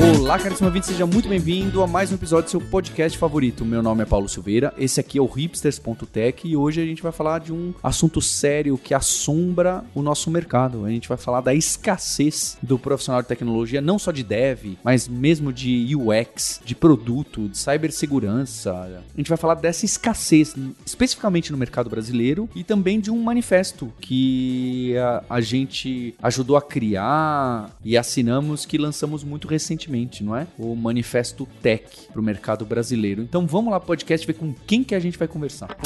Olá, caríssimo ouvinte, seja muito bem-vindo a mais um episódio do seu podcast favorito. Meu nome é Paulo Silveira, esse aqui é o hipsters.tech e hoje a gente vai falar de um assunto sério que assombra o nosso mercado. A gente vai falar da escassez do profissional de tecnologia, não só de dev, mas mesmo de UX, de produto, de cibersegurança. A gente vai falar dessa escassez, especificamente no mercado brasileiro e também de um manifesto que a, a gente ajudou a criar e assinamos que lançamos muito recentemente recentemente, não é? O Manifesto Tech para o mercado brasileiro. Então vamos lá, podcast, ver com quem que a gente vai conversar.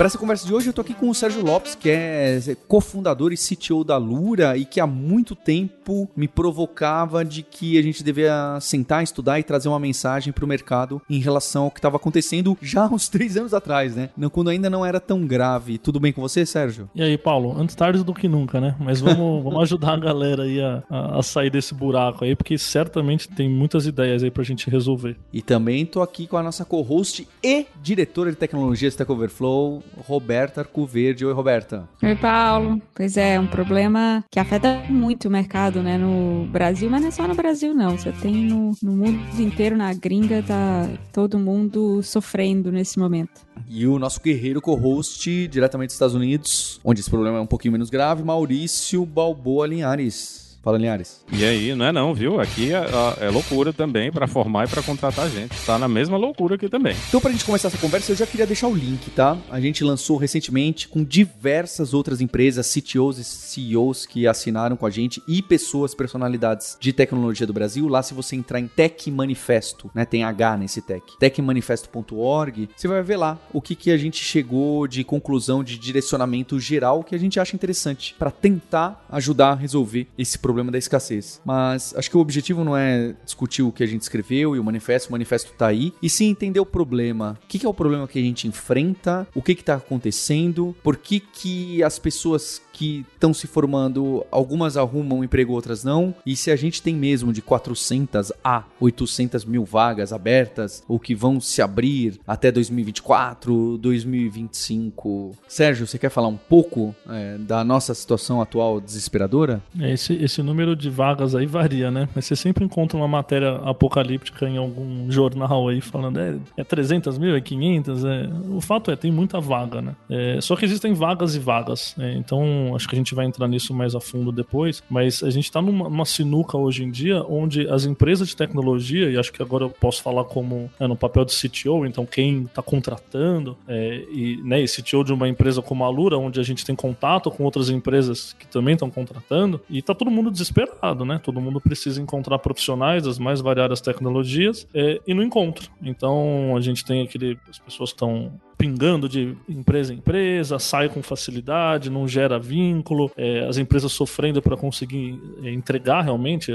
Para essa conversa de hoje, eu tô aqui com o Sérgio Lopes, que é cofundador e CTO da Lura e que há muito tempo me provocava de que a gente devia sentar, estudar e trazer uma mensagem para o mercado em relação ao que estava acontecendo já uns três anos atrás, né? Quando ainda não era tão grave. Tudo bem com você, Sérgio? E aí, Paulo? Antes tarde do que nunca, né? Mas vamos, vamos ajudar a galera aí a, a, sair desse buraco aí, porque certamente tem muitas ideias aí pra gente resolver. E também tô aqui com a nossa co-host e diretora de tecnologia Stack Overflow, Roberta Arcoverde. Oi, Roberta. Oi, Paulo. Pois é, um problema que afeta muito o mercado, né, no Brasil, mas não é só no Brasil, não. Você tem no, no mundo inteiro, na gringa, tá todo mundo sofrendo nesse momento. E o nosso guerreiro co-host, diretamente dos Estados Unidos, onde esse problema é um pouquinho menos grave, Maurício Balboa Linhares. Fala, Linhares. E aí, não é não, viu? Aqui é, é loucura também para formar e para contratar gente. Tá na mesma loucura aqui também. Então, pra gente começar essa conversa, eu já queria deixar o link, tá? A gente lançou recentemente com diversas outras empresas, CTOs e CEOs que assinaram com a gente e pessoas, personalidades de tecnologia do Brasil. Lá, se você entrar em Tech Manifesto, né? Tem H nesse tech. techmanifesto.org, você vai ver lá o que, que a gente chegou de conclusão, de direcionamento geral que a gente acha interessante para tentar ajudar a resolver esse problema problema da escassez. Mas acho que o objetivo não é discutir o que a gente escreveu e o manifesto, o manifesto tá aí, e sim entender o problema. O que, é o problema que a gente enfrenta, o que que tá acontecendo, por que que as pessoas que estão se formando, algumas arrumam um emprego, outras não. E se a gente tem mesmo de 400 a 800 mil vagas abertas, ou que vão se abrir até 2024, 2025. Sérgio, você quer falar um pouco é, da nossa situação atual desesperadora? Esse, esse número de vagas aí varia, né? Mas você sempre encontra uma matéria apocalíptica em algum jornal aí falando é, é 300 mil, é 500. É... O fato é, tem muita vaga, né? É, só que existem vagas e vagas. Né? Então, acho que a gente vai entrar nisso mais a fundo depois, mas a gente está numa, numa, sinuca hoje em dia onde as empresas de tecnologia, e acho que agora eu posso falar como é, no papel de CTO, então quem está contratando, é, e, né, e CTO de uma empresa como a Lura, onde a gente tem contato com outras empresas que também estão contratando, e está todo mundo desesperado, né? Todo mundo precisa encontrar profissionais das mais variadas tecnologias é, e não encontra. Então a gente tem aquele. As pessoas estão pingando de empresa em empresa, sai com facilidade, não gera vínculo, é, as empresas sofrendo para conseguir é, entregar realmente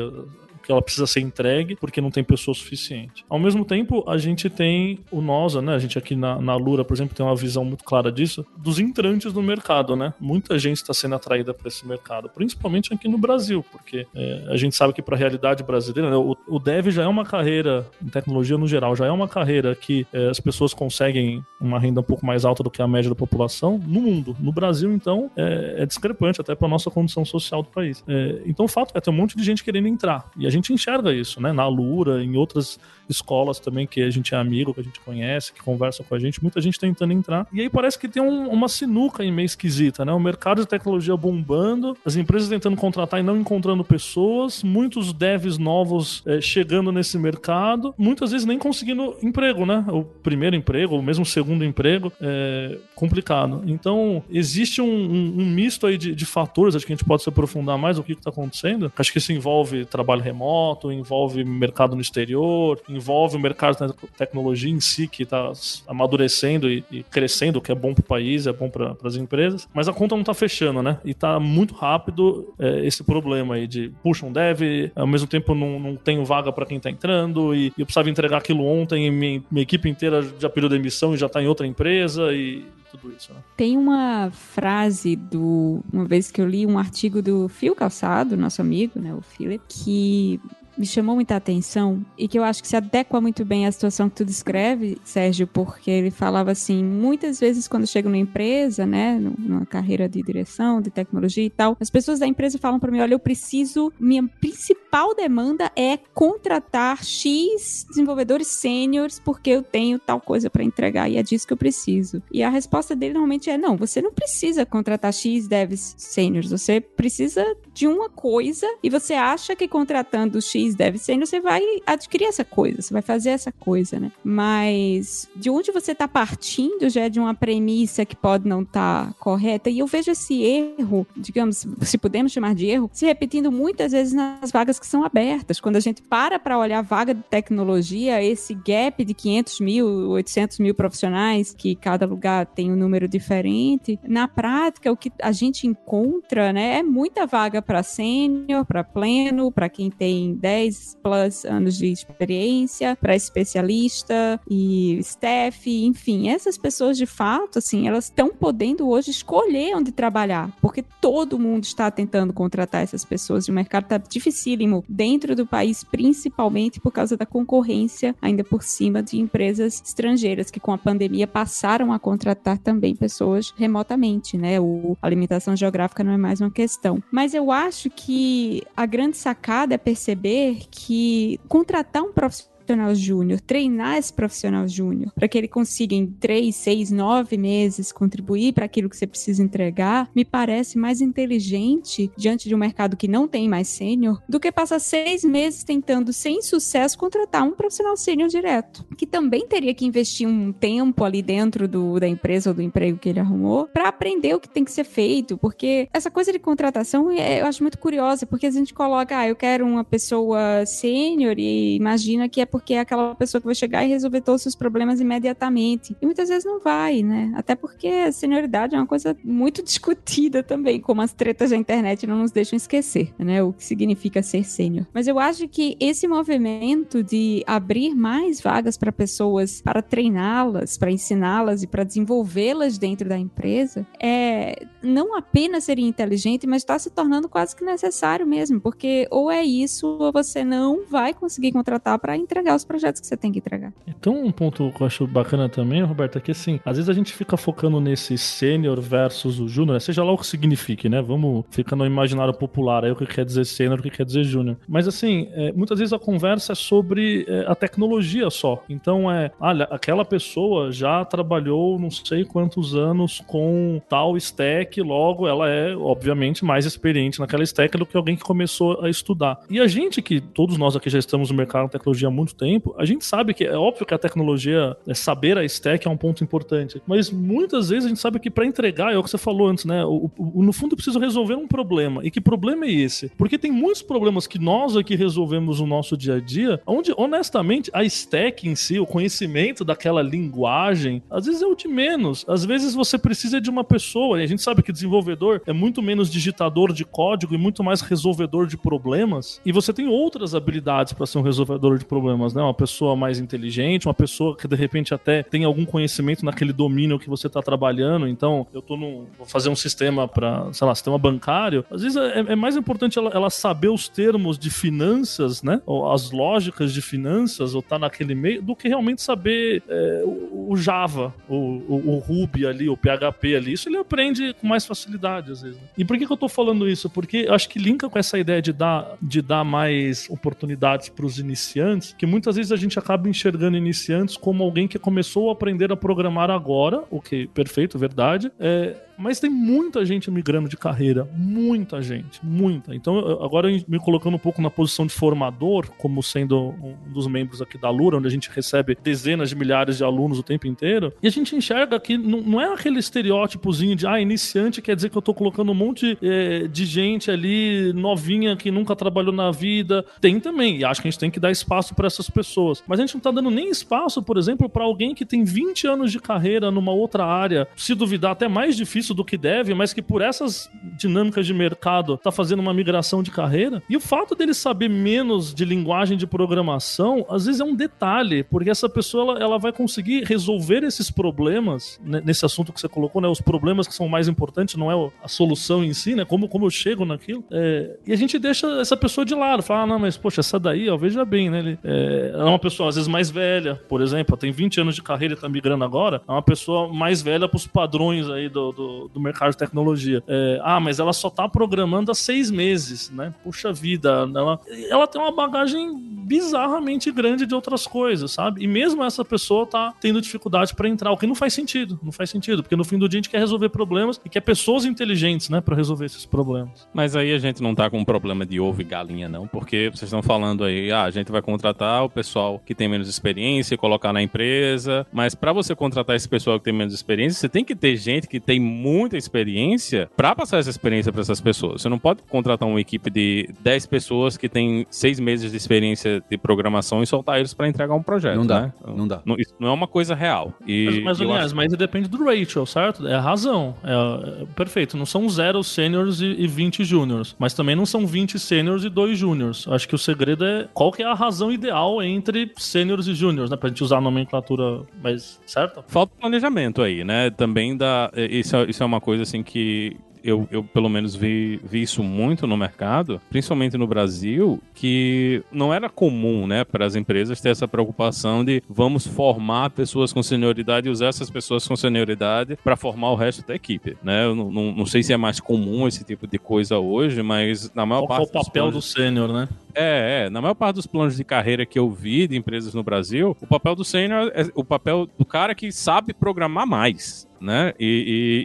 que ela precisa ser entregue porque não tem pessoa suficiente. Ao mesmo tempo, a gente tem o NOSA, né? A gente aqui na, na Lura, por exemplo, tem uma visão muito clara disso, dos entrantes no mercado, né? Muita gente está sendo atraída para esse mercado, principalmente aqui no Brasil, porque é, a gente sabe que para a realidade brasileira, né, o, o, dev já é uma carreira, em tecnologia no geral, já é uma carreira que é, as pessoas conseguem uma renda um pouco mais alta do que a média da população no mundo. No Brasil, então, é, é discrepante até para a nossa condição social do país. É, então, o fato é ter um monte de gente querendo entrar. E a gente enxerga isso, né? Na Lura, em outras escolas também que a gente é amigo, que a gente conhece, que conversa com a gente, muita gente tentando entrar. E aí parece que tem um, uma sinuca aí meio esquisita, né? O mercado de tecnologia bombando, as empresas tentando contratar e não encontrando pessoas, muitos devs novos é, chegando nesse mercado, muitas vezes nem conseguindo emprego, né? O primeiro emprego, ou mesmo o segundo emprego, é complicado. Então, existe um, um, um misto aí de, de, fatores, acho que a gente pode se aprofundar mais o que está acontecendo. Acho que isso envolve trabalho remoto envolve mercado no exterior, o mercado da tecnologia em si que está amadurecendo e, e, crescendo, o que é bom para o país, é bom para as empresas, mas a conta não está fechando, né? E está muito rápido é, esse problema aí de puxa um dev, ao mesmo tempo não, não tenho vaga para quem está entrando e, e eu precisava entregar aquilo ontem e minha, minha equipe inteira já pediu demissão e já está em outra empresa e tudo isso. Né? Tem uma frase do. Uma vez que eu li um artigo do Fio Calçado, nosso amigo, né, o Philip, que me chamou muita atenção e que eu acho que se adequa muito bem à situação que tu descreve, Sérgio, porque ele falava assim, muitas vezes quando chego numa empresa, né, numa carreira de direção, de tecnologia e tal, as pessoas da empresa falam para mim, olha, eu preciso, minha principal demanda é contratar X desenvolvedores sêniores porque eu tenho tal coisa para entregar e é disso que eu preciso. E a resposta dele normalmente é, não, você não precisa contratar X devs sêniores, você precisa de uma coisa e você acha que contratando X deve ser, você vai adquirir essa coisa, você vai fazer essa coisa, né? Mas de onde você está partindo já é de uma premissa que pode não estar tá correta. E eu vejo esse erro, digamos, se podemos chamar de erro, se repetindo muitas vezes nas vagas que são abertas. Quando a gente para para olhar a vaga de tecnologia, esse gap de 500 mil, 800 mil profissionais, que cada lugar tem um número diferente, na prática, o que a gente encontra, né, é muita vaga para sênior, para pleno, para quem tem 10 10 plus anos de experiência, para especialista e staff, enfim, essas pessoas de fato, assim, elas estão podendo hoje escolher onde trabalhar, porque todo mundo está tentando contratar essas pessoas e o mercado está dificílimo dentro do país, principalmente por causa da concorrência ainda por cima de empresas estrangeiras que com a pandemia passaram a contratar também pessoas remotamente, né? O, a limitação geográfica não é mais uma questão. Mas eu acho que a grande sacada é perceber que contratar um profissional profissional júnior, treinar esse profissional júnior, para que ele consiga em três, seis, nove meses contribuir para aquilo que você precisa entregar, me parece mais inteligente diante de um mercado que não tem mais sênior do que passar seis meses tentando, sem sucesso, contratar um profissional sênior direto, que também teria que investir um tempo ali dentro do, da empresa ou do emprego que ele arrumou para aprender o que tem que ser feito, porque essa coisa de contratação é, eu acho muito curiosa, porque a gente coloca, ah, eu quero uma pessoa sênior e imagina que é porque é aquela pessoa que vai chegar e resolver todos os seus problemas imediatamente. E muitas vezes não vai, né? Até porque a senioridade é uma coisa muito discutida também, como as tretas da internet não nos deixam esquecer, né? O que significa ser sênior. Mas eu acho que esse movimento de abrir mais vagas para pessoas, para treiná-las, para ensiná-las e para desenvolvê-las dentro da empresa, é não apenas seria inteligente, mas está se tornando quase que necessário mesmo, porque ou é isso ou você não vai conseguir contratar para entregar entregar os projetos que você tem que entregar. Então, um ponto que eu acho bacana também, Roberto, é que assim, às vezes a gente fica focando nesse sênior versus o júnior, seja lá o que signifique, né? Vamos ficar no imaginário popular aí o que quer dizer sênior, o que quer dizer júnior. Mas assim, é, muitas vezes a conversa é sobre é, a tecnologia só. Então é, olha, aquela pessoa já trabalhou não sei quantos anos com tal stack, logo ela é, obviamente, mais experiente naquela stack do que alguém que começou a estudar. E a gente que, todos nós aqui já estamos no mercado de tecnologia há muito tempo, a gente sabe que é óbvio que a tecnologia, é saber a stack é um ponto importante, mas muitas vezes a gente sabe que para entregar, é o que você falou antes, né? O, o, no fundo, eu preciso resolver um problema. E que problema é esse? Porque tem muitos problemas que nós aqui resolvemos no nosso dia a dia, onde, honestamente, a stack em si, o conhecimento daquela linguagem, às vezes é o de menos. Às vezes você precisa de uma pessoa, e a gente sabe que desenvolvedor é muito menos digitador de código e muito mais resolvedor de problemas, e você tem outras habilidades para ser um resolvedor de problemas né? Uma pessoa mais inteligente, uma pessoa que de repente até tem algum conhecimento naquele domínio que você está trabalhando. Então, eu tô vou fazer um sistema para, sei lá, sistema bancário. Às vezes é, é mais importante ela, ela, saber os termos de finanças, né? Ou as lógicas de finanças, ou tá naquele meio, do que realmente saber é, o, o, Java, o, o, o, Ruby ali, o PHP ali. Isso ele aprende com mais facilidade, às vezes. Né? E por que, que eu tô falando isso? Porque acho que linka com essa ideia de dar, de dar mais oportunidades para os iniciantes, que muitas vezes a gente acaba enxergando iniciantes como alguém que começou a aprender a programar agora, o que perfeito, verdade. É, Mas tem muita gente migrando de carreira, muita gente, muita. Então, agora me colocando um pouco na posição de formador, como sendo um dos membros aqui da Lura, onde a gente recebe dezenas de milhares de alunos o tempo inteiro, e a gente enxerga que não é aquele estereótipozinho de, ah, iniciante quer dizer que eu tô colocando um monte é, de gente ali novinha que nunca trabalhou na vida. Tem também, e acho que a gente tem que dar espaço para essas pessoas. Mas a gente não tá dando nem espaço, por exemplo, para alguém que tem 20 anos de carreira numa outra área, se duvidar até mais difícil do que deve, mas que por essas dinâmicas de mercado tá fazendo uma migração de carreira. E o fato dele saber menos de linguagem de programação, às vezes é um detalhe, porque essa pessoa ela, ela vai conseguir resolver esses problemas né, nesse assunto que você colocou, né? Os problemas que são mais importantes, não é a solução em si, né? Como, como eu chego naquilo. É, e a gente deixa essa pessoa de lado, fala, ah, não, mas poxa, essa daí, ó, veja bem, né? Ele, é, é uma pessoa às vezes mais velha, por exemplo, tem 20 anos de carreira e tá migrando agora, é uma pessoa mais velha pros padrões aí do, do, do mercado de tecnologia. É, ah, mas ela só tá programando há seis meses, né? Puxa vida, ela, ela tem uma bagagem bizarramente grande de outras coisas, sabe? E mesmo essa pessoa tá tendo dificuldade para entrar, o que não faz sentido, não faz sentido, porque no fim do dia a gente quer resolver problemas e quer pessoas inteligentes, né, para resolver esses problemas. Mas aí a gente não tá com um problema de ovo e galinha, não, porque vocês estão falando aí, ah, a gente vai contratar o pessoal que tem menos experiência e colocar na empresa, mas para você contratar esse pessoal que tem menos experiência, você tem que ter gente que tem muita experiência para passar essa experiência para essas pessoas. Você não pode contratar uma equipe de 10 pessoas que tem seis meses de experiência de programação e soltar eles para entregar um projeto. Não dá, né? não dá. Não, isso não é uma coisa real. E, mas, mas, aliás, acho- mas depende do Rachel, certo? É a razão. É, é- perfeito. Não são zero sêniors e, e 20 júniors. Mas também não são 20 sêniors e 2 júniors. Acho que o segredo é qual que é a razão ideal entre sêniors e júniors, né? Pra gente usar a nomenclatura mais certa. Falta planejamento aí, né? Também dá. é, Isso, é- isso é uma coisa assim que. Eu, eu, pelo menos, vi, vi isso muito no mercado, principalmente no Brasil, que não era comum, né, para as empresas ter essa preocupação de vamos formar pessoas com senioridade e usar essas pessoas com senioridade para formar o resto da equipe, né? Eu não, não, não sei se é mais comum esse tipo de coisa hoje, mas na maior Qual é parte o dos papel do sênior, né? É, é. Na maior parte dos planos de carreira que eu vi de empresas no Brasil, o papel do sênior é o papel do cara que sabe programar mais, né? E,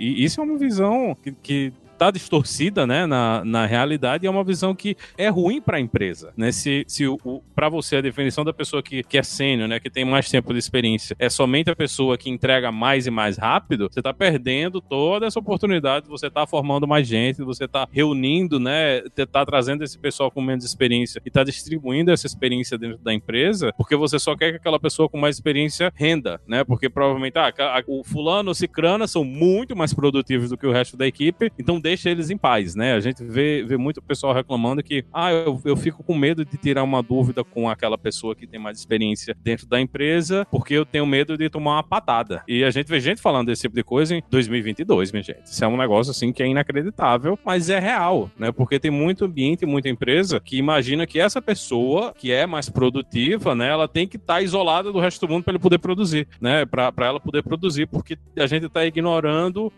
e- e isso é uma visão que, que tá distorcida, né, na, na realidade, é uma visão que é ruim para a empresa, né? Se, se o, o para você a definição da pessoa que, que é sênior, né, que tem mais tempo de experiência, é somente a pessoa que entrega mais e mais rápido, você tá perdendo toda essa oportunidade, de você tá formando mais gente, você tá reunindo, né, tá trazendo esse pessoal com menos experiência e tá distribuindo essa experiência dentro da empresa, porque você só quer que aquela pessoa com mais experiência renda, né? Porque provavelmente ah, o fulano, o cicrana são muito mais produtivos do que o resto da equipe, então deixa eles em paz, né? A gente vê, vê muito pessoal reclamando que, ah, eu, eu fico com medo de tirar uma dúvida com aquela pessoa que tem mais experiência dentro da empresa, porque eu tenho medo de tomar uma patada. E a gente vê gente falando desse tipo de coisa em 2022, minha gente. Isso é um negócio assim que é inacreditável, mas é real, né? Porque tem muito ambiente, muita empresa que imagina que essa pessoa que é mais produtiva, né, ela tem que estar isolada do resto do mundo para ele poder produzir, né? Para ela poder produzir, porque a gente está ignorando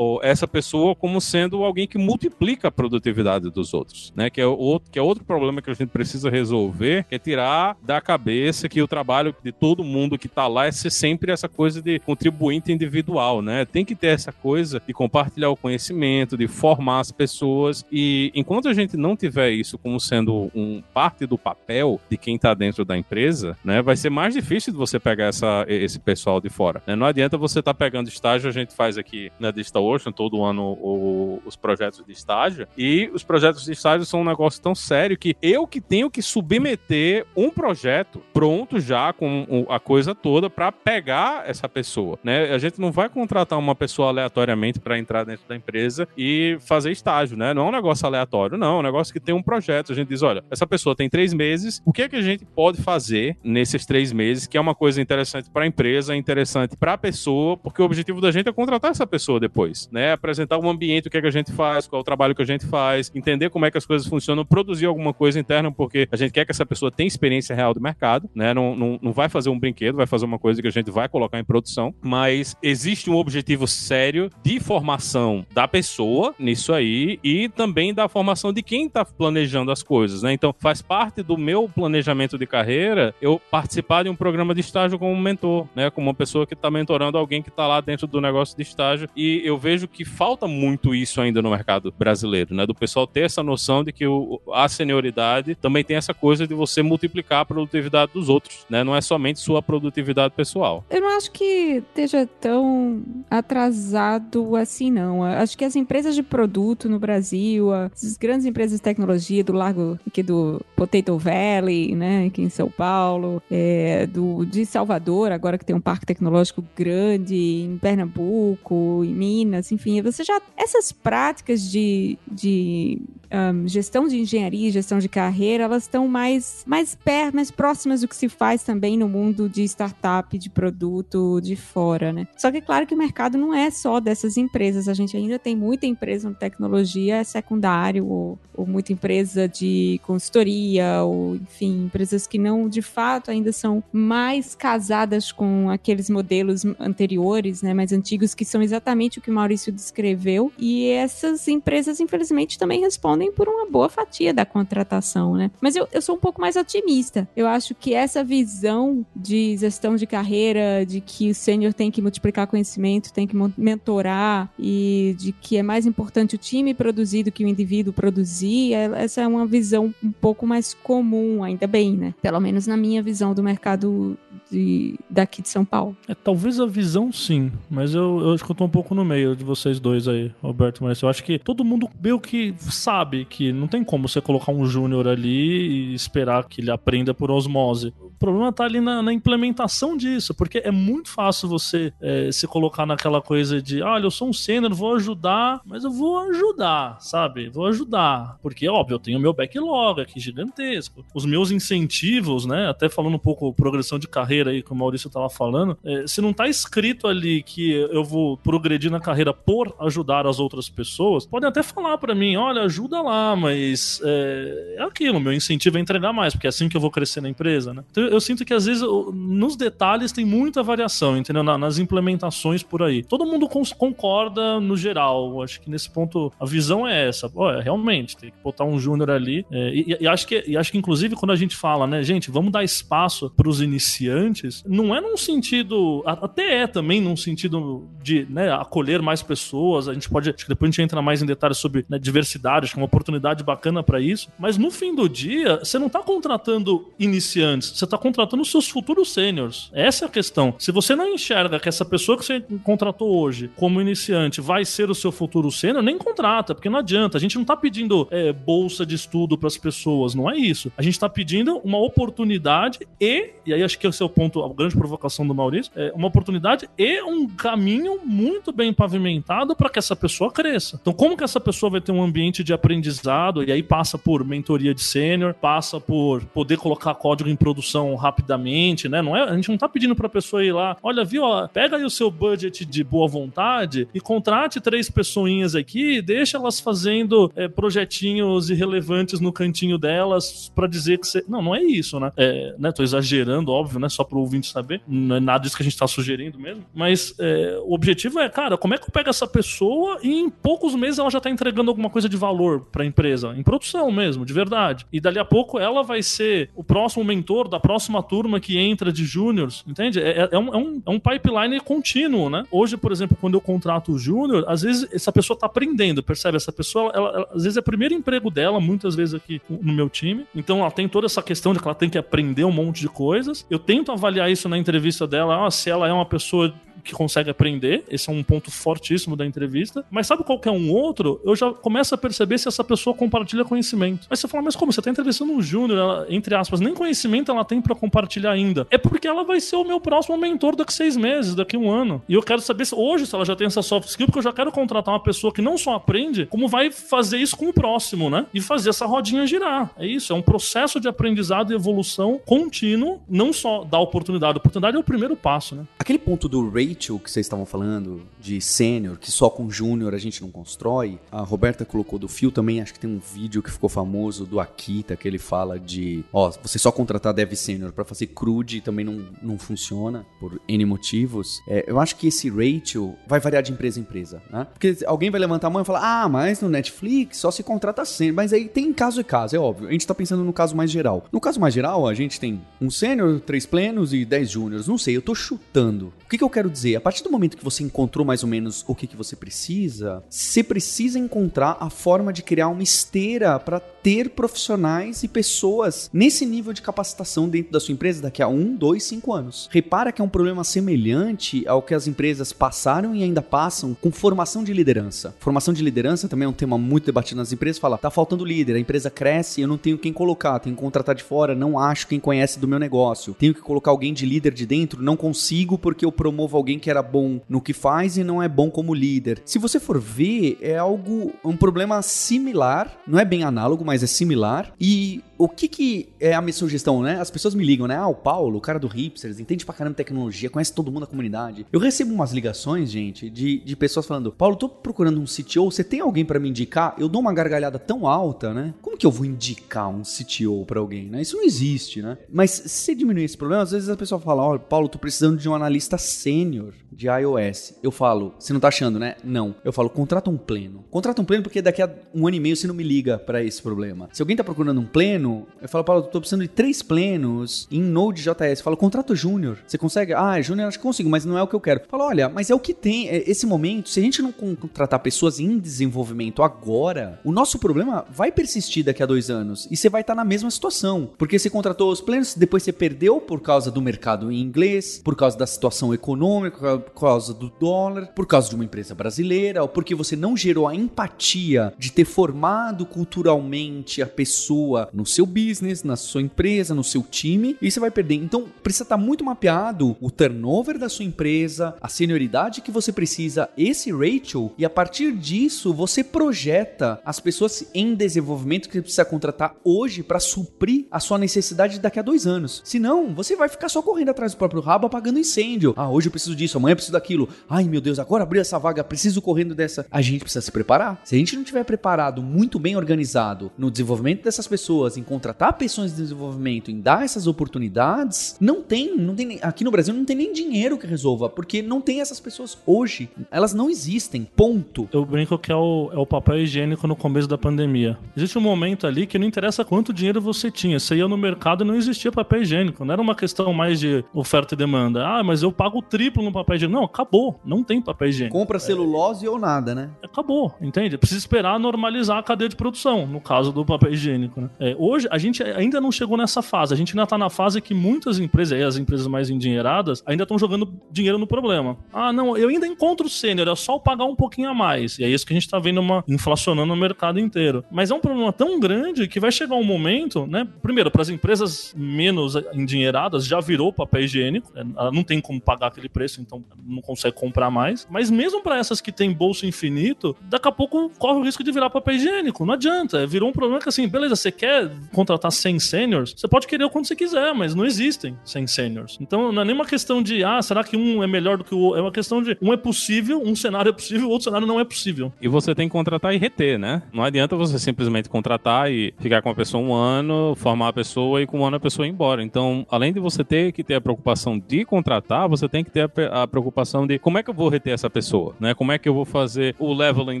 essa pessoa como sendo alguém que multiplica a produtividade dos outros, né? Que é outro, que é outro problema que a gente precisa resolver, que é tirar da cabeça que o trabalho de todo mundo que está lá é ser sempre essa coisa de contribuinte individual, né? Tem que ter essa coisa de compartilhar o conhecimento, de formar as pessoas e enquanto a gente não tiver isso como sendo um parte do papel de quem está dentro da empresa, né? Vai ser mais difícil de você pegar essa, esse pessoal de fora. né? Não adianta você estar pegando estágio, a gente faz aqui na Digital Ocean todo ano o- os projetos de estágio e os projetos de estágio são um negócio tão sério que eu que tenho que submeter um projeto pronto já com a coisa toda para pegar essa pessoa, né? A gente não vai contratar uma pessoa aleatoriamente para entrar dentro da empresa e fazer estágio, né? Não é um negócio aleatório, não. É um negócio que tem um projeto. A gente diz, olha, essa pessoa tem três meses, o que é que a gente pode fazer nesses três meses que é uma coisa interessante para a empresa, interessante para a pessoa, porque o objetivo da gente é contratar essa pessoa depois, né? Apresentar um ambiente, o que, é que a gente faz, qual é o trabalho que a gente faz, entender como é que as coisas funcionam, produzir alguma coisa interna, porque a gente quer que essa pessoa tenha experiência real do mercado, né? Não, não, não vai fazer um brinquedo, vai fazer uma coisa que a gente vai colocar em produção, mas existe um objetivo sério de formação da pessoa nisso aí e também da formação de quem está planejando as coisas, né? Então, faz parte do meu planejamento de carreira eu participar de um programa de estágio como mentor, né? Como uma pessoa que está mentorando alguém que está lá dentro do negócio de estágio. E eu vejo que falta muito isso ainda no mercado brasileiro, né? Do pessoal ter essa noção de que o, a senioridade também tem essa coisa de você multiplicar a produtividade dos outros, né? Não é somente sua produtividade pessoal. Eu não acho que esteja tão atrasado assim, não. Acho que as empresas de produto no Brasil, as grandes empresas de tecnologia do Largo aqui do Potato Valley, né? Aqui em São Paulo, é, do, de Salvador, agora que tem um parque tecnológico grande, em Pernambuco, em Minas, enfim, você já. Essas práticas de, de um, gestão de engenharia, gestão de carreira, elas estão mais, mais perto, mais próximas do que se faz também no mundo de startup, de produto de fora, né? Só que é claro que o mercado não é só dessas empresas, a gente ainda tem muita empresa de tecnologia secundário, ou, ou muita empresa de consultoria, ou enfim, empresas que não de fato ainda são mais casadas com aqueles modelos anteriores, né, mais antigos, que são exatamente o que o Maurício descreveu. E essas empresas, infelizmente, também respondem por uma boa fatia da contratação, né? Mas eu, eu sou um pouco mais otimista. Eu acho que essa visão de gestão de carreira, de que o sênior tem que multiplicar conhecimento, tem que mentorar e de que é mais importante o time produzir do que o indivíduo produzir, é, essa é uma visão um pouco mais comum, ainda bem, né? Pelo menos na minha visão do mercado de, daqui de São Paulo. É, talvez a visão sim, mas eu, eu acho que eu tô um pouco no meio de vocês dois aí, Roberto Maurício. Eu acho que todo mundo meio que sabe que não tem como você colocar um júnior ali e esperar que ele aprenda por osmose. Problema tá ali na, na implementação disso, porque é muito fácil você é, se colocar naquela coisa de, olha, eu sou um sênior, vou ajudar, mas eu vou ajudar, sabe? Vou ajudar. Porque, óbvio, eu tenho meu backlog aqui gigantesco. Os meus incentivos, né? Até falando um pouco progressão de carreira aí, que o Maurício tava falando, é, se não tá escrito ali que eu vou progredir na carreira por ajudar as outras pessoas, podem até falar para mim, olha, ajuda lá, mas é, é aquilo, meu incentivo é entregar mais, porque é assim que eu vou crescer na empresa, né? Então eu sinto que às vezes nos detalhes tem muita variação, entendeu? nas implementações por aí. Todo mundo concorda no geral. Acho que nesse ponto a visão é essa. Olha, realmente, tem que botar um júnior ali. É, e, e, acho que, e acho que, inclusive, quando a gente fala, né, gente, vamos dar espaço para os iniciantes, não é num sentido. Até é também num sentido de né, acolher mais pessoas. A gente pode. Acho que depois a gente entra mais em detalhes sobre né, diversidade, acho que é uma oportunidade bacana para isso. Mas no fim do dia, você não está contratando iniciantes, você está contratando os seus futuros sêniors. Essa é a questão. Se você não enxerga que essa pessoa que você contratou hoje como iniciante vai ser o seu futuro sênior, nem contrata, porque não adianta. A gente não está pedindo é, bolsa de estudo para as pessoas, não é isso. A gente está pedindo uma oportunidade e, e aí acho que esse é o ponto, a grande provocação do Maurício, é uma oportunidade e um caminho muito bem pavimentado para que essa pessoa cresça. Então, como que essa pessoa vai ter um ambiente de aprendizado e aí passa por mentoria de sênior, passa por poder colocar código em produção rapidamente, né? Não é, a gente não está pedindo para a pessoa ir lá, olha, viu, ó, pega aí o seu budget de boa vontade e contrate três pessoinhas aqui, deixa elas fazendo é, projetinhos irrelevantes no cantinho delas para dizer que você. Não, não é isso, né? É, né? Tô exagerando, óbvio, né? Só pro ouvinte saber. Não é nada disso que a gente tá sugerindo mesmo. Mas é, o objetivo é, cara, como é que eu pego essa pessoa e em poucos meses ela já tá entregando alguma coisa de valor pra empresa? Em produção mesmo, de verdade. E dali a pouco ela vai ser o próximo mentor da próxima turma que entra de júniors, entende? É, é, é um, é, um, é um pipeline contínuo, né? Hoje, por exemplo, quando eu contrato o júnior, às vezes essa pessoa tá aprendendo, percebe? Essa pessoa, ela, ela, às vezes é o primeiro emprego dela, muitas vezes aqui no meu time. Então ela tem toda essa questão de que ela tem que aprender um monte de coisas. Eu tento avaliar isso na entrevista dela, ah, se ela é uma pessoa que consegue aprender. Esse é um ponto fortíssimo da entrevista. Mas sabe qual é um outro? Eu já começo a perceber se essa pessoa compartilha conhecimento. Mas você fala, mas como? Você está entrevistando um júnior, entre aspas, nem conhecimento ela tem para compartilhar ainda. É porque ela vai ser o meu próximo mentor daqui seis meses, daqui um ano. E eu quero saber se hoje se ela já tem essa soft skill, porque eu já quero contratar uma pessoa que não só aprende, como vai fazer isso com o próximo, né? E fazer essa rodinha girar. É isso, é um processo de aprendizado e evolução contínuo, não só da oportunidade. A oportunidade é o primeiro passo, né? Aquele ponto do rate Rachel que vocês estavam falando, de sênior, que só com júnior a gente não constrói, a Roberta colocou do Fio também, acho que tem um vídeo que ficou famoso do Akita, que ele fala de, ó, você só contratar dev sênior para fazer crude também não, não funciona, por N motivos. É, eu acho que esse Rachel vai variar de empresa em empresa, né? Porque alguém vai levantar a mão e falar, ah, mas no Netflix só se contrata sênior, mas aí tem caso e caso, é óbvio. A gente tá pensando no caso mais geral. No caso mais geral, a gente tem um sênior, três plenos e dez júniores. Não sei, eu tô chutando. O que, que eu quero dizer? A partir do momento que você encontrou mais ou menos o que, que você precisa, você precisa encontrar a forma de criar uma esteira para ter profissionais e pessoas nesse nível de capacitação dentro da sua empresa daqui a um, dois, cinco anos. Repara que é um problema semelhante ao que as empresas passaram e ainda passam com formação de liderança. Formação de liderança também é um tema muito debatido nas empresas. Fala, tá faltando líder, a empresa cresce, eu não tenho quem colocar, tenho que contratar de fora, não acho quem conhece do meu negócio. Tenho que colocar alguém de líder de dentro, não consigo porque eu promovo alguém que era bom no que faz e não é bom como líder. Se você for ver, é algo, um problema similar, não é bem análogo, mas é similar. E o que que é a minha sugestão, né? As pessoas me ligam, né? Ah, o Paulo, o cara do Hipsters, entende pra caramba tecnologia, conhece todo mundo da comunidade. Eu recebo umas ligações, gente, de, de pessoas falando: Paulo, tô procurando um CTO, você tem alguém para me indicar? Eu dou uma gargalhada tão alta, né? Como que eu vou indicar um CTO para alguém, né? Isso não existe, né? Mas se diminuir esse problema, às vezes a pessoa fala: Ó, oh, Paulo, tô precisando de um analista sênior de iOS. Eu falo: Você não tá achando, né? Não. Eu falo: Contrata um pleno. Contrata um pleno porque daqui a um ano e meio você não me liga para esse problema. Se alguém tá procurando um pleno, eu falo: Paulo, tô precisando de três plenos em Node.js. Eu falo: Contrata júnior. Você consegue? Ah, júnior acho que consigo, mas não é o que eu quero. Eu falo: Olha, mas é o que tem. É esse momento, se a gente não contratar pessoas em desenvolvimento agora, o nosso problema vai persistir daqui a dois anos e você vai estar na mesma situação. Porque você contratou os plenos, depois você perdeu por causa do mercado em inglês, por causa da situação econômica, por causa do dólar, por causa de uma empresa brasileira, ou porque você não gerou a empatia de ter formado culturalmente a pessoa no seu business, na sua empresa, no seu time, e você vai perder. Então, precisa estar muito mapeado o turnover da sua empresa, a senioridade que você precisa, esse Rachel, e a partir disso você projeta as pessoas em desenvolvimento que você precisa contratar hoje para suprir a sua necessidade daqui a dois anos. Senão, você vai ficar só correndo atrás do próprio rabo apagando incêndio. Ah, hoje eu preciso disso, amanhã eu preciso daquilo. Ai meu Deus, agora abriu essa vaga, preciso correndo dessa. A gente precisa se preparar. Se a gente não tiver preparado, muito bem organizado no desenvolvimento dessas pessoas, em contratar pessoas de desenvolvimento, em dar essas oportunidades, não tem, não tem aqui no Brasil não tem nem dinheiro que resolva, porque não tem essas pessoas hoje. Elas não existem. Ponto. Eu brinco que é o, é o papel higiênico no começo da pandemia. Existe um momento ali que não interessa quanto dinheiro você tinha. Você ia no mercado e não existia papel higiênico. Não era uma questão mais de oferta e demanda. Ah, mas eu pago o triplo no papel higiênico. Não, acabou. Não tem papel higiênico. Compra celulose é... ou nada, né? Acabou, entende? Precisa esperar normalizar a cadeia de produção, no caso do papel higiênico. Né? É, hoje, a gente ainda não chegou nessa fase. A gente ainda está na fase que muitas empresas, as empresas mais endinheiradas, ainda estão jogando dinheiro no problema. Ah, não, eu ainda encontro sênior, é só pagar um pouquinho a mais. E é isso que a gente está vendo uma inflacionando o mercado inteiro. Mas é um problema tão grande que vai chegar um momento, né? Primeiro, para as empresas menos endinheiradas, já virou papel higiênico. Né? Ela não tem como pagar aquele preço, então não consegue comprar mais. Mas mesmo para essas que têm bolso infinito, daqui a pouco corre o risco de virar papel higiênico. Não adianta. Virou um problema que assim, beleza, você quer contratar 100 seniors, você pode querer o quanto você quiser, mas não existem 100 seniors. Então não é nem uma questão de, ah, será que um é melhor do que o outro? É uma questão de um é possível, um cenário é possível, outro cenário não é possível. E você tem que contratar e reter, né? Não adianta você simplesmente contratar e ficar com a pessoa um ano, formar a pessoa e com um ano a pessoa ir embora. Então, além de você ter que ter a preocupação de contratar, você tem que ter a, preocupação de como é que eu vou reter essa pessoa, né? Como é que eu vou fazer o leveling